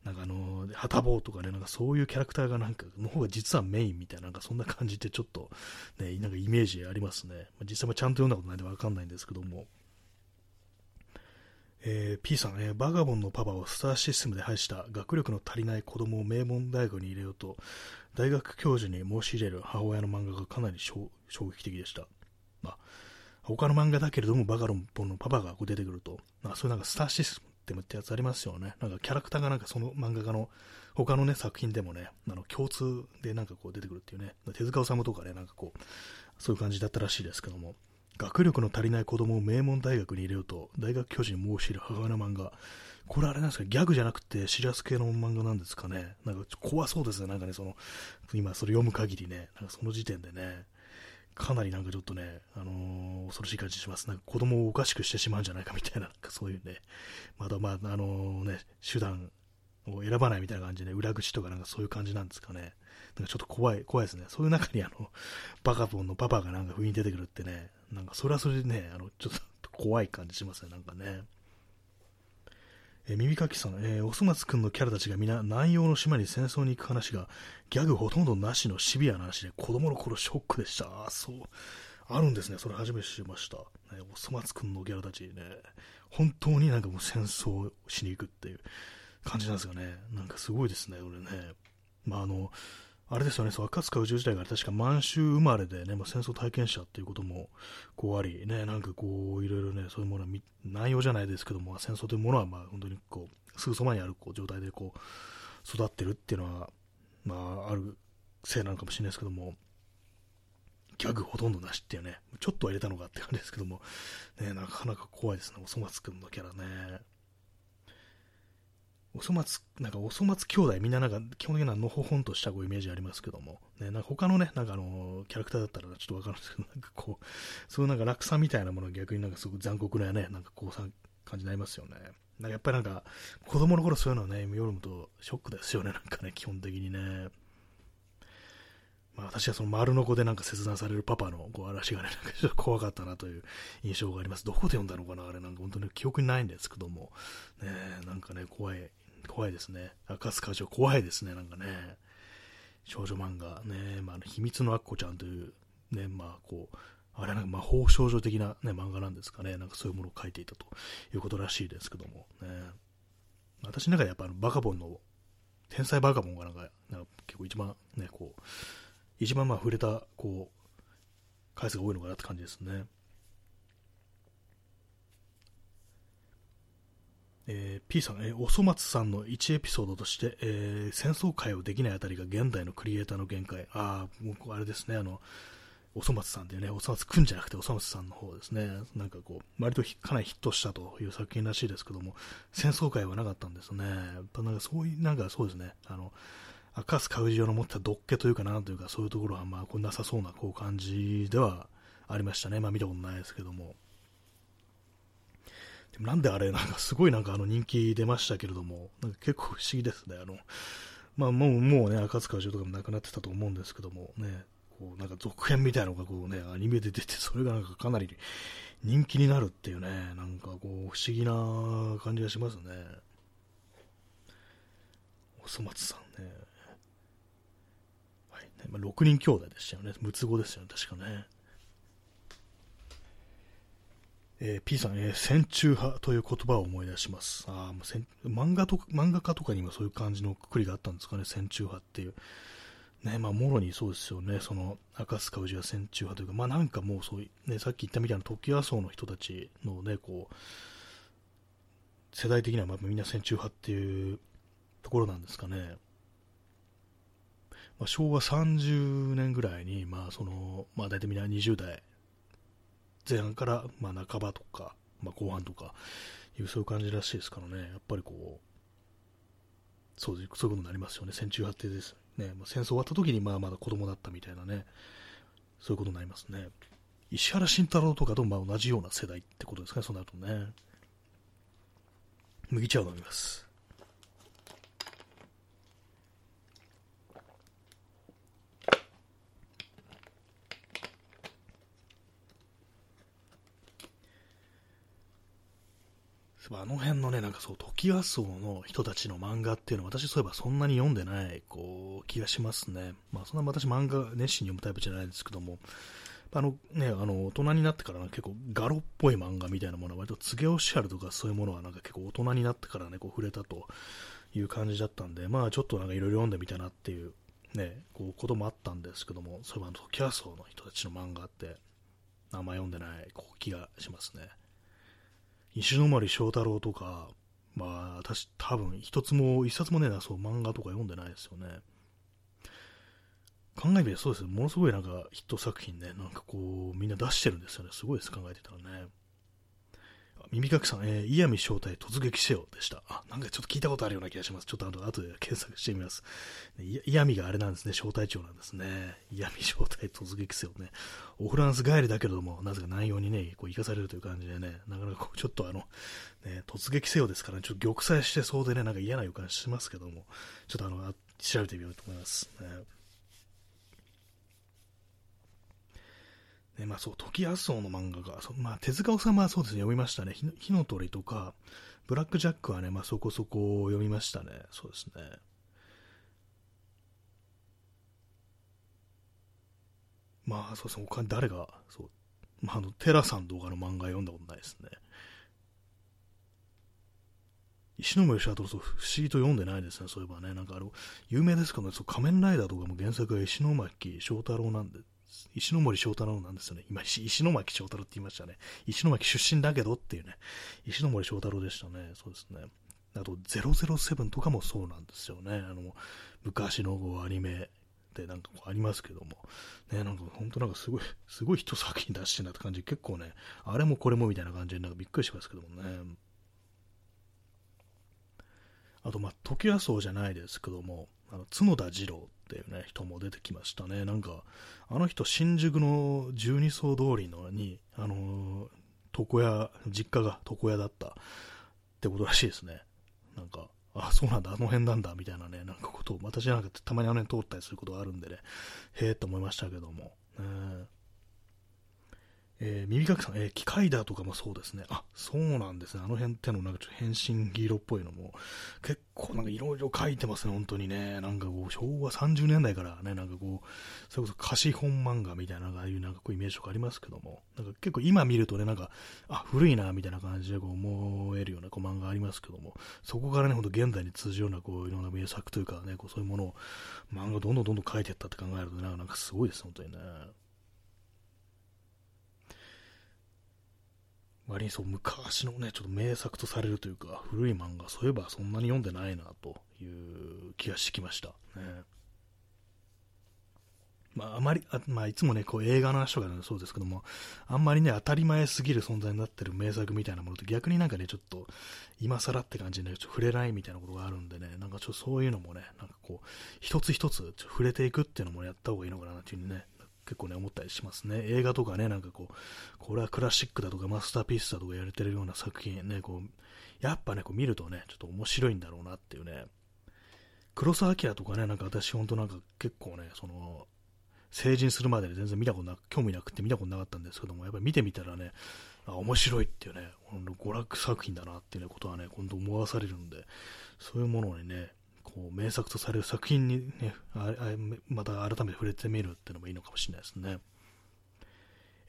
なんかあの、はたぼうとかね、なんかそういうキャラクターがなんか、の方が実はメインみたいな、なんかそんな感じってちょっと、ね、なんかイメージありますね。まあ、実際もちゃんと読んだことないんでわかんないんですけども。えー、P さん、え、バガボンのパパをスターシステムで配した学力の足りない子供を名門大学に入れようと、大学教授に申し入れる母親の漫画がかなり衝撃的でした。まあ、他の漫画だけれども、バガボンのパパがこう出てくると、まあ、そういうなんかスターシステムってやつありますよね。なんかキャラクターがなんかその漫画家の他のね、作品でもね、あの共通でなんかこう出てくるっていうね、手塚治虫とかね、なんかこう、そういう感じだったらしいですけども、学力の足りない子供を名門大学に入れようと、大学教授に申し入れる母親の漫画。これあれなんですか、ギャグじゃなくてシリアス系の漫画なんですかね？なんか怖そうですね、なんかね、その、今それ読む限りね、なんかその時点でね、かなりなんかちょっとね、あのー、恐ろしい感じします。なんか子供をおかしくしてしまうんじゃないかみたいな、なんかそういうね、まだまあ、あのー、ね、手段を選ばないみたいな感じで、ね、裏口とかなんかそういう感じなんですかね。なんかちょっと怖い、怖いですね。そういう中にあの、バカボンのパパがなんか不意に出てくるってね、なんかそれはそれでね、あの、ちょっと怖い感じしますね、なんかね。え耳かきさん、えー、おそ松くんのキャラたちが皆南洋の島に戦争に行く話がギャグほとんどなしのシビアな話で子供の頃ショックでした。あそう。あるんですね。それ初めて知りました。ね、おそ松くんのキャラたちね、本当になんかもう戦争しに行くっていう感じなんですよね。なんかすごいですね、俺ね。まああの、あれですよね、そう、赤塚宇宙時代が確か満州生まれでね、まあ、戦争体験者っていうこともこうあり、ね、なんかこう、いろいろね、そういうものは、内容じゃないですけども、戦争というものは、まあ、本当にこう、すぐそばにあるこう状態でこう、育ってるっていうのは、まあ、あるせいなのかもしれないですけども、ギャグほとんどなしっていうね、ちょっとは入れたのかって感じですけども、ね、なかなか怖いですね、おそ松くんのキャラね。おそ松、なんかおそ松兄弟みんななんか基本的にはのほほんとしたこうイメージありますけども、ね、なんか他のね、なんかあの、キャラクターだったらちょっとわかるんですけど、なんかこう、そういうなんか落差みたいなものが逆になんかすごく残酷なね、なんかこうさ、感じになりますよね。なんかやっぱりなんか、子供の頃そういうのね、読むとショックですよね、なんかね、基本的にね。まあ私はその丸の子でなんか切断されるパパのこう嵐がね、なんかちょっと怖かったなという印象があります。どこで読んだのかなあれなんか本当に記憶にないんですけども、ね、なんかね、怖い怖いですね。赤塚城怖いですね、なんかね。少女漫画ね、まあ、秘密のアッコちゃんという、ね、まあ、こう、あれなんか魔法少女的な、ね、漫画なんですかね。なんかそういうものを書いていたということらしいですけども、ね。私の中でやっぱあのバカボンの、天才バカボンがなんか、なんか結構一番ね、こう、一番まあ触れた、こう、回数が多いのかなって感じですね。えー、P さん、えー、おそ松さんの1エピソードとして、えー、戦争会をできないあたりが現代のクリエイターの限界。ああ、もうあれですね、あの、おそ松さんっていうね、おそ松くんじゃなくておそ松さんの方ですね。なんかこう、割とかなりヒットしたという作品らしいですけども、戦争会はなかったんですね。なんかそういう、なんかそうですね、あの、赤須川氏の持ったどっけというかなというか、そういうところはまあ、こうなさそうなこう感じではありましたね。まあ見たことないですけども。でもなんであれ、なんかすごいなんかあの人気出ましたけれども、なんか結構不思議ですね。あの、まあもう、もうね、赤塚城とかもなくなってたと思うんですけども、ね、こうなんか続編みたいなのがこうね、アニメで出て、それがなんかかなり人気になるっていうね、なんかこう不思議な感じがしますね。おそ松さんね。はい、ね、まあ、6人兄弟でしたよね。六つ子ですよね、確かね。えー、P さん、えー、戦中派という言葉を思い出します。あ漫画と漫画家とかにもそういう感じのくくりがあったんですかね、戦中派っていう。ね、まあ、もろにそうですよね、その、赤塚氏は戦中派というか、まあなんかもうそういう、ね、さっき言ったみたいな時和層の人たちのね、こう、世代的にはまあみんな戦中派っていうところなんですかね。まあ、昭和30年ぐらいに、まあその、まあ大体みんな20代前半からまあ半ばとかまあ、後半とかいうそういう感じらしいですからね、やっぱりこう、そうそういうことになりますよね、戦中発展です。ねまあ、戦争終わった時にまあまだ子供だったみたいなね、そういうことになりますね。石原慎太郎とかとまあ同じような世代ってことですかね、そうなるとね。麦茶を飲みます。あの辺のね、なんかそう、トキワ荘の人たちの漫画っていうのは、私そういえばそんなに読んでない、こう、気がしますね。まあ、そんな私漫画熱心に読むタイプじゃないですけども、あのね、あの、大人になってから結構ガロっぽい漫画みたいなものは割とツゲオシャルとかそういうものはなんか結構大人になってからね、こう触れたという感じだったんで、まあちょっとなんかいろいろ読んでみたなっていうね、こうこともあったんですけども、そういえば、トキワ荘の人たちの漫画って、あんま読んでないこう気がしますね。石森章太郎とか、まあ、私、多分、一つも、一冊もね、そう、漫画とか読んでないですよね。考えてみそうです。ものすごいなんかヒット作品ね、なんかこう、みんな出してるんですよね。すごいです、考えてたらね。耳かきさん、えー、嫌味正体突撃せよでした。あ、なんかちょっと聞いたことあるような気がします。ちょっとあと後で検索してみます。嫌味があれなんですね、正体長なんですね。嫌味正体突撃せよね。おフランス帰りだけれども、なぜか内容にね、こう生かされるという感じでね、なかなかこうちょっとあの、ね、突撃せよですからね、ちょっと玉砕してそうでね、なんか嫌な予感しますけども、ちょっとあの、調べてみようと思います。ねね、まあそう、時安荘の漫画が、まあ手塚治虫はそうですね、読みましたね。火の鳥とか、ブラックジャックはね、まあそこそこ読みましたね。そうですね。まあそうですね、他に誰が、そう、まああの、テラさんとかの漫画読んだことないですね。石森章太郎、そう、不思議と読んでないですね、そういえばね。なんかあの、有名ですけどね、そう仮面ライダーとかも原作が石巻章太郎なんで、石森章太郎なんですよね。今、石巻章太郎って言いましたね。石巻出身だけどっていうね。石森章太郎でしたね。そうですね。あと、007とかもそうなんですよね。あの、昔のアニメでなんかありますけども。ね、なんか本当なんかすごい、すごい一作品出してんなって感じ。結構ね、あれもこれもみたいな感じでなんかびっくりしますけどもね。あと、まあ、時はそうじゃないですけども、あの角田二郎っていうね、人も出てきましたね。なんか、あの人、新宿の十二層通りのに、あの床屋、実家が床屋だったってことらしいですね。なんか、あ、そうなんだ、あの辺なんだ、みたいなね、なんかことを、私なんかたまにあの辺通ったりすることがあるんでね、へえって思いましたけども。ねえー、耳かきさん、えー、機械だとかもそうですね。あ、そうなんですね。あの辺ってのなんかちょっと変身黄色っぽいのも、結構なんかいろいろ書いてますね、本当にね。なんかこう、昭和30年代からね、なんかこう、それこそ貸本漫画みたいな、ああいうなんかこうイメージとかありますけども、なんか結構今見るとね、なんか、あ、古いな、みたいな感じでこう思えるようなこう漫画ありますけども、そこからね、ほんと現代に通じるようなこう、いろんな名作というかね、こうそういうものを、漫画どんどんどんどん書いていったって考えるとね、なんかすごいです、本当にね。割にそう昔のね、ちょっと名作とされるというか、古い漫画、そういえばそんなに読んでないなという気がしてきました。ね、まあ、あまり、あまあ、いつもね、こう映画の話とかでそうですけども、あんまりね、当たり前すぎる存在になってる名作みたいなものって逆になんかね、ちょっと、今更って感じで、ね、ちょ触れないみたいなことがあるんでね、なんかちょっとそういうのもね、なんかこう、一つ一つ触れていくっていうのもやった方がいいのかなっていうふうにね、結構ね、思ったりしますね。映画とかね、なんかこう、これはクラシックだとかマスターピースだとかやれてるような作品ね、こう、やっぱね、こう見るとね、ちょっと面白いんだろうなっていうね。黒澤明とかね、なんか私ほんとなんか結構ね、その、成人するまで全然見たことなく、興味なくて見たことなかったんですけども、やっぱり見てみたらね、あ面白いっていうね、娯楽作品だなっていうことはね、今度思わされるんで、そういうものにね、こう名作とされる作品にね、また改めて触れてみるっていうのもいいのかもしれないですね。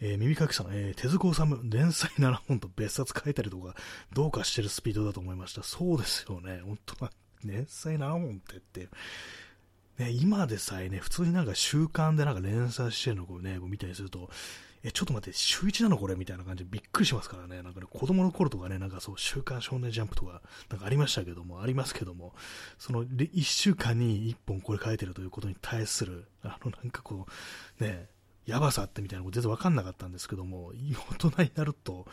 えー、耳かきさん、えー、手塚治虫、連載7本と別冊書いたりとか、どうかしてるスピードだと思いました。そうですよね。本当は、連載7本ってって、ね、今でさえね、普通になんか週刊でなんか連載してるのをね、見たりすると、え、ちょっと待って、週1なのこれみたいな感じでびっくりしますからね。なんかね、子供の頃とかね、なんかそう、週刊少年ジャンプとか、なんかありましたけども、ありますけども、その、1週間に1本これ書いてるということに対する、あの、なんかこう、ね、やばさってみたいなこと全然わかんなかったんですけども、大人になると、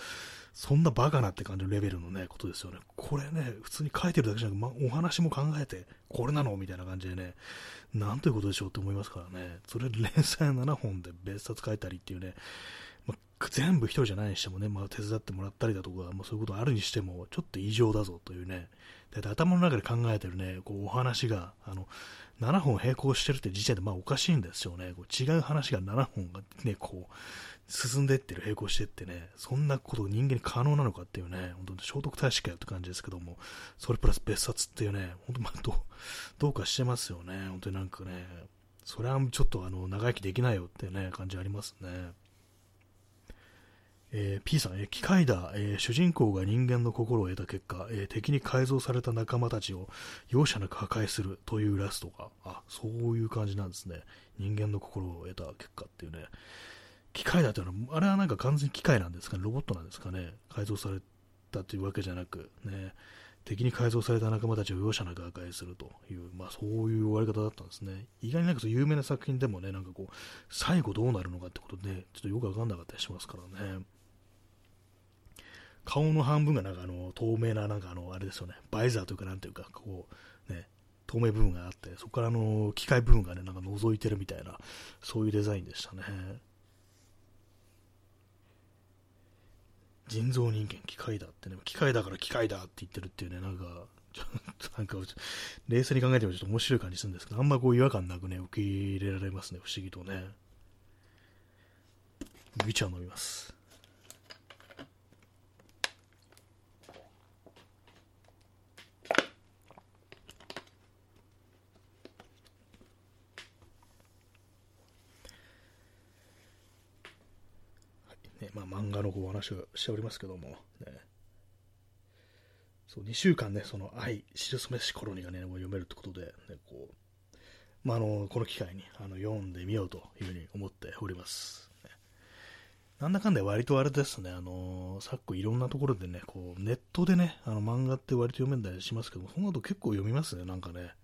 そんなバカなって感じのレベルのね、ことですよね。これね、普通に書いてるだけじゃなく、ま、お話も考えて、これなのみたいな感じでね、なんということでしょうって思いますからね。それ連載7本で別冊書いたりっていうね、ま全部一人じゃないにしてもね、まあ、手伝ってもらったりだとか、まあ、そういうことあるにしても、ちょっと異常だぞというね、だいたい頭の中で考えてるね、こうお話が、あの、7本並行してるって時点でまあおかしいんですよね。こう違う話が7本がね、こう、進んでってる、並行してってね、そんなこと人間に可能なのかっていうね、本当に聖徳太子かよって感じですけども、それプラス別冊っていうね、本当まあどう、どうかしてますよね。本当になんかね、それはちょっとあの、長生きできないよってね、感じありますね。えー、P さん、えー、機械だ、えー、主人公が人間の心を得た結果、え敵に改造された仲間たちを容赦なく破壊するというラストが、あ、そういう感じなんですね。人間の心を得た結果っていうね。機械だっていうのは、あれはなんか完全に機械なんですかね、ロボットなんですかね？改造されたというわけじゃなく、ね。敵に改造された仲間たちを容赦なく破壊するという、まあそういう終わり方だったんですね。意外になんか有名な作品でもね、なんかこう、最後どうなるのかってことで、ちょっとよくわかんなかったりしますからね。顔の半分がなんかあの透明な、なんかあの、あれですよね、バイザーというかなんていうか、こう、ね、透明部分があって、そこからあの機械部分がね、なんか覗いてるみたいな、そういうデザインでしたね。人造人間、機械だってね、機械だから機械だって言ってるっていうね、なんか、ちょっとなんか、冷静に考えてもちょっと面白い感じするんですけど、あんまこう違和感なくね、受け入れられますね、不思議とね。麦茶を飲みます。ね、まあ、漫画のこう話をしておりますけども、ね、そう2週間ね、その愛、知るすめしコロニーがね、もう読めるってことで、ね、こうまあ、あのこの機会にあの読んでみようというふうに思っております。ね、なんだかんだ割とあれですね、あの昨今いろんなところでね、こうネットでね、あの漫画って割と読めんだりしますけどその後結構読みますね、なんかね。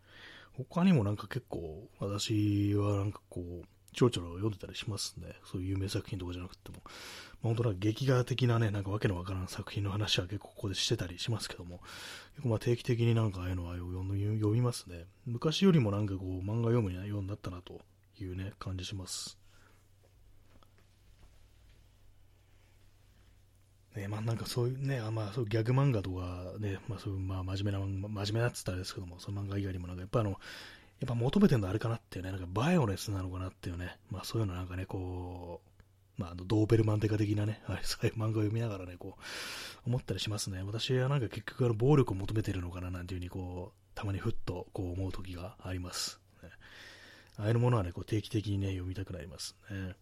他にもなんか結構、私はなんかこう、ちょろちょろ読んでたりしますね。そういう有名作品とかじゃなくても。まあ、本当は劇画的なね、なんかわけのわからん作品の話は結構ここでしてたりしますけども、結構まあ定期的になんかああいうのは読みますね。昔よりもなんかこう漫画読むようになったなというね、感じします。ね、まあなんかそういうね、あまあそうギャグ漫画とかね、まあそういうまあ真面目な、真面目なっつったらですけども、その漫画以外にもなんかやっぱあの、やっぱ求めてるのあれかなっていうね、なんかバイオレンスなのかなっていうね、まあそういうのなんかね、こう、まあ、のドーベルマンデカ的なね、あれそういう漫画を読みながらね、こう、思ったりしますね。私はなんか結局あの暴力を求めてるのかななんていうふうにこう、たまにふっとこう思う時があります。ね、ああいうものはね、こう定期的にね、読みたくなりますね。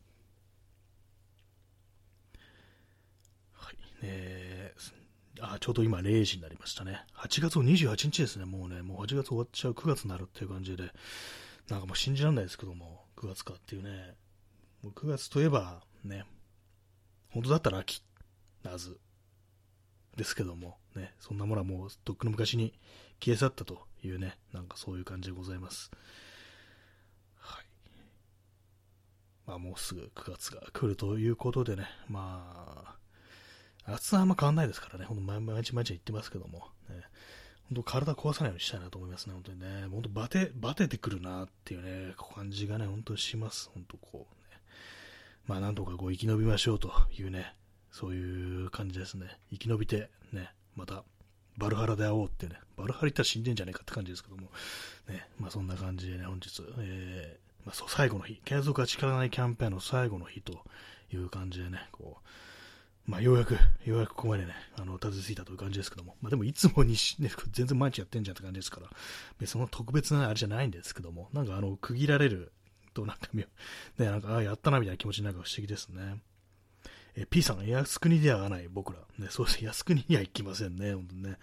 はい。ねちょうど今0時になりましたね。8月28日ですね。もうね、もう8月終わっちゃう9月になるっていう感じで、なんかもう信じられないですけども、9月かっていうね。もう9月といえば、ね、本当だったら秋、なず、ですけども、ね、そんなものはもうとっくの昔に消え去ったというね、なんかそういう感じでございます。はい。まあもうすぐ9月が来るということでね、まあ、暑さあんま変わんないですからね、ほんと毎日毎日言ってますけども、ね、本当体壊さないようにしたいなと思いますね、本当にね。本当バテ、バテてくるなっていうね、感じがね、本当にします。本当こう、ね。まあなんとかこう生き延びましょうというね、そういう感じですね。生き延びて、ね、また、バルハラで会おうってね、バルハラ行ったら死んでんじゃねえかって感じですけども、ね、まあそんな感じでね、本日、えー、まあそう、最後の日、継続は力ないキャンペーンの最後の日という感じでね、こう、まあ、ようやく、ようやくここまでね、あの、たどり着いたという感じですけども、まあ、でもいつもにし、ね、全然毎日やってんじゃんって感じですから、別にその特別なあれじゃないんですけども、なんかあの、区切られるとなんか、ね、なんか、ああ、やったなみたいな気持ちなるか不思議ですね。え、P さん、靖国ではない僕ら。ね、そうですね。靖国には行きませんね、本当にね。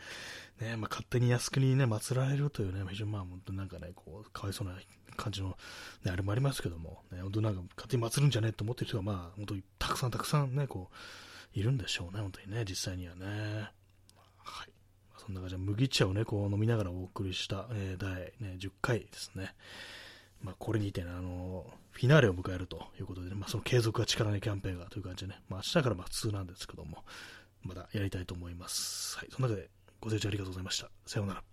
ね、まあ、勝手に靖国にね、祀られるというね、非常にまあ、本当になんかね、こう、かわいそうな感じの、ね、あれもありますけども、ね、本当なんか勝手に祀るんじゃねえと思ってる人が、まあ、本当にたくさんたくさんね、こう、いるんでしょうね、本当にね、実際にはね。はい。そんな感じで、麦茶をね、こう飲みながらお送りした、えー、第、ね、10回ですね。まあ、これにてね、あのフィナーレを迎えるということで、ね、まあ、その継続が力のキャンペーンがという感じでね、まあ、明日からまあ普通なんですけども、まだやりたいと思います。はい、その中でご清聴ありがとうございました。さようなら。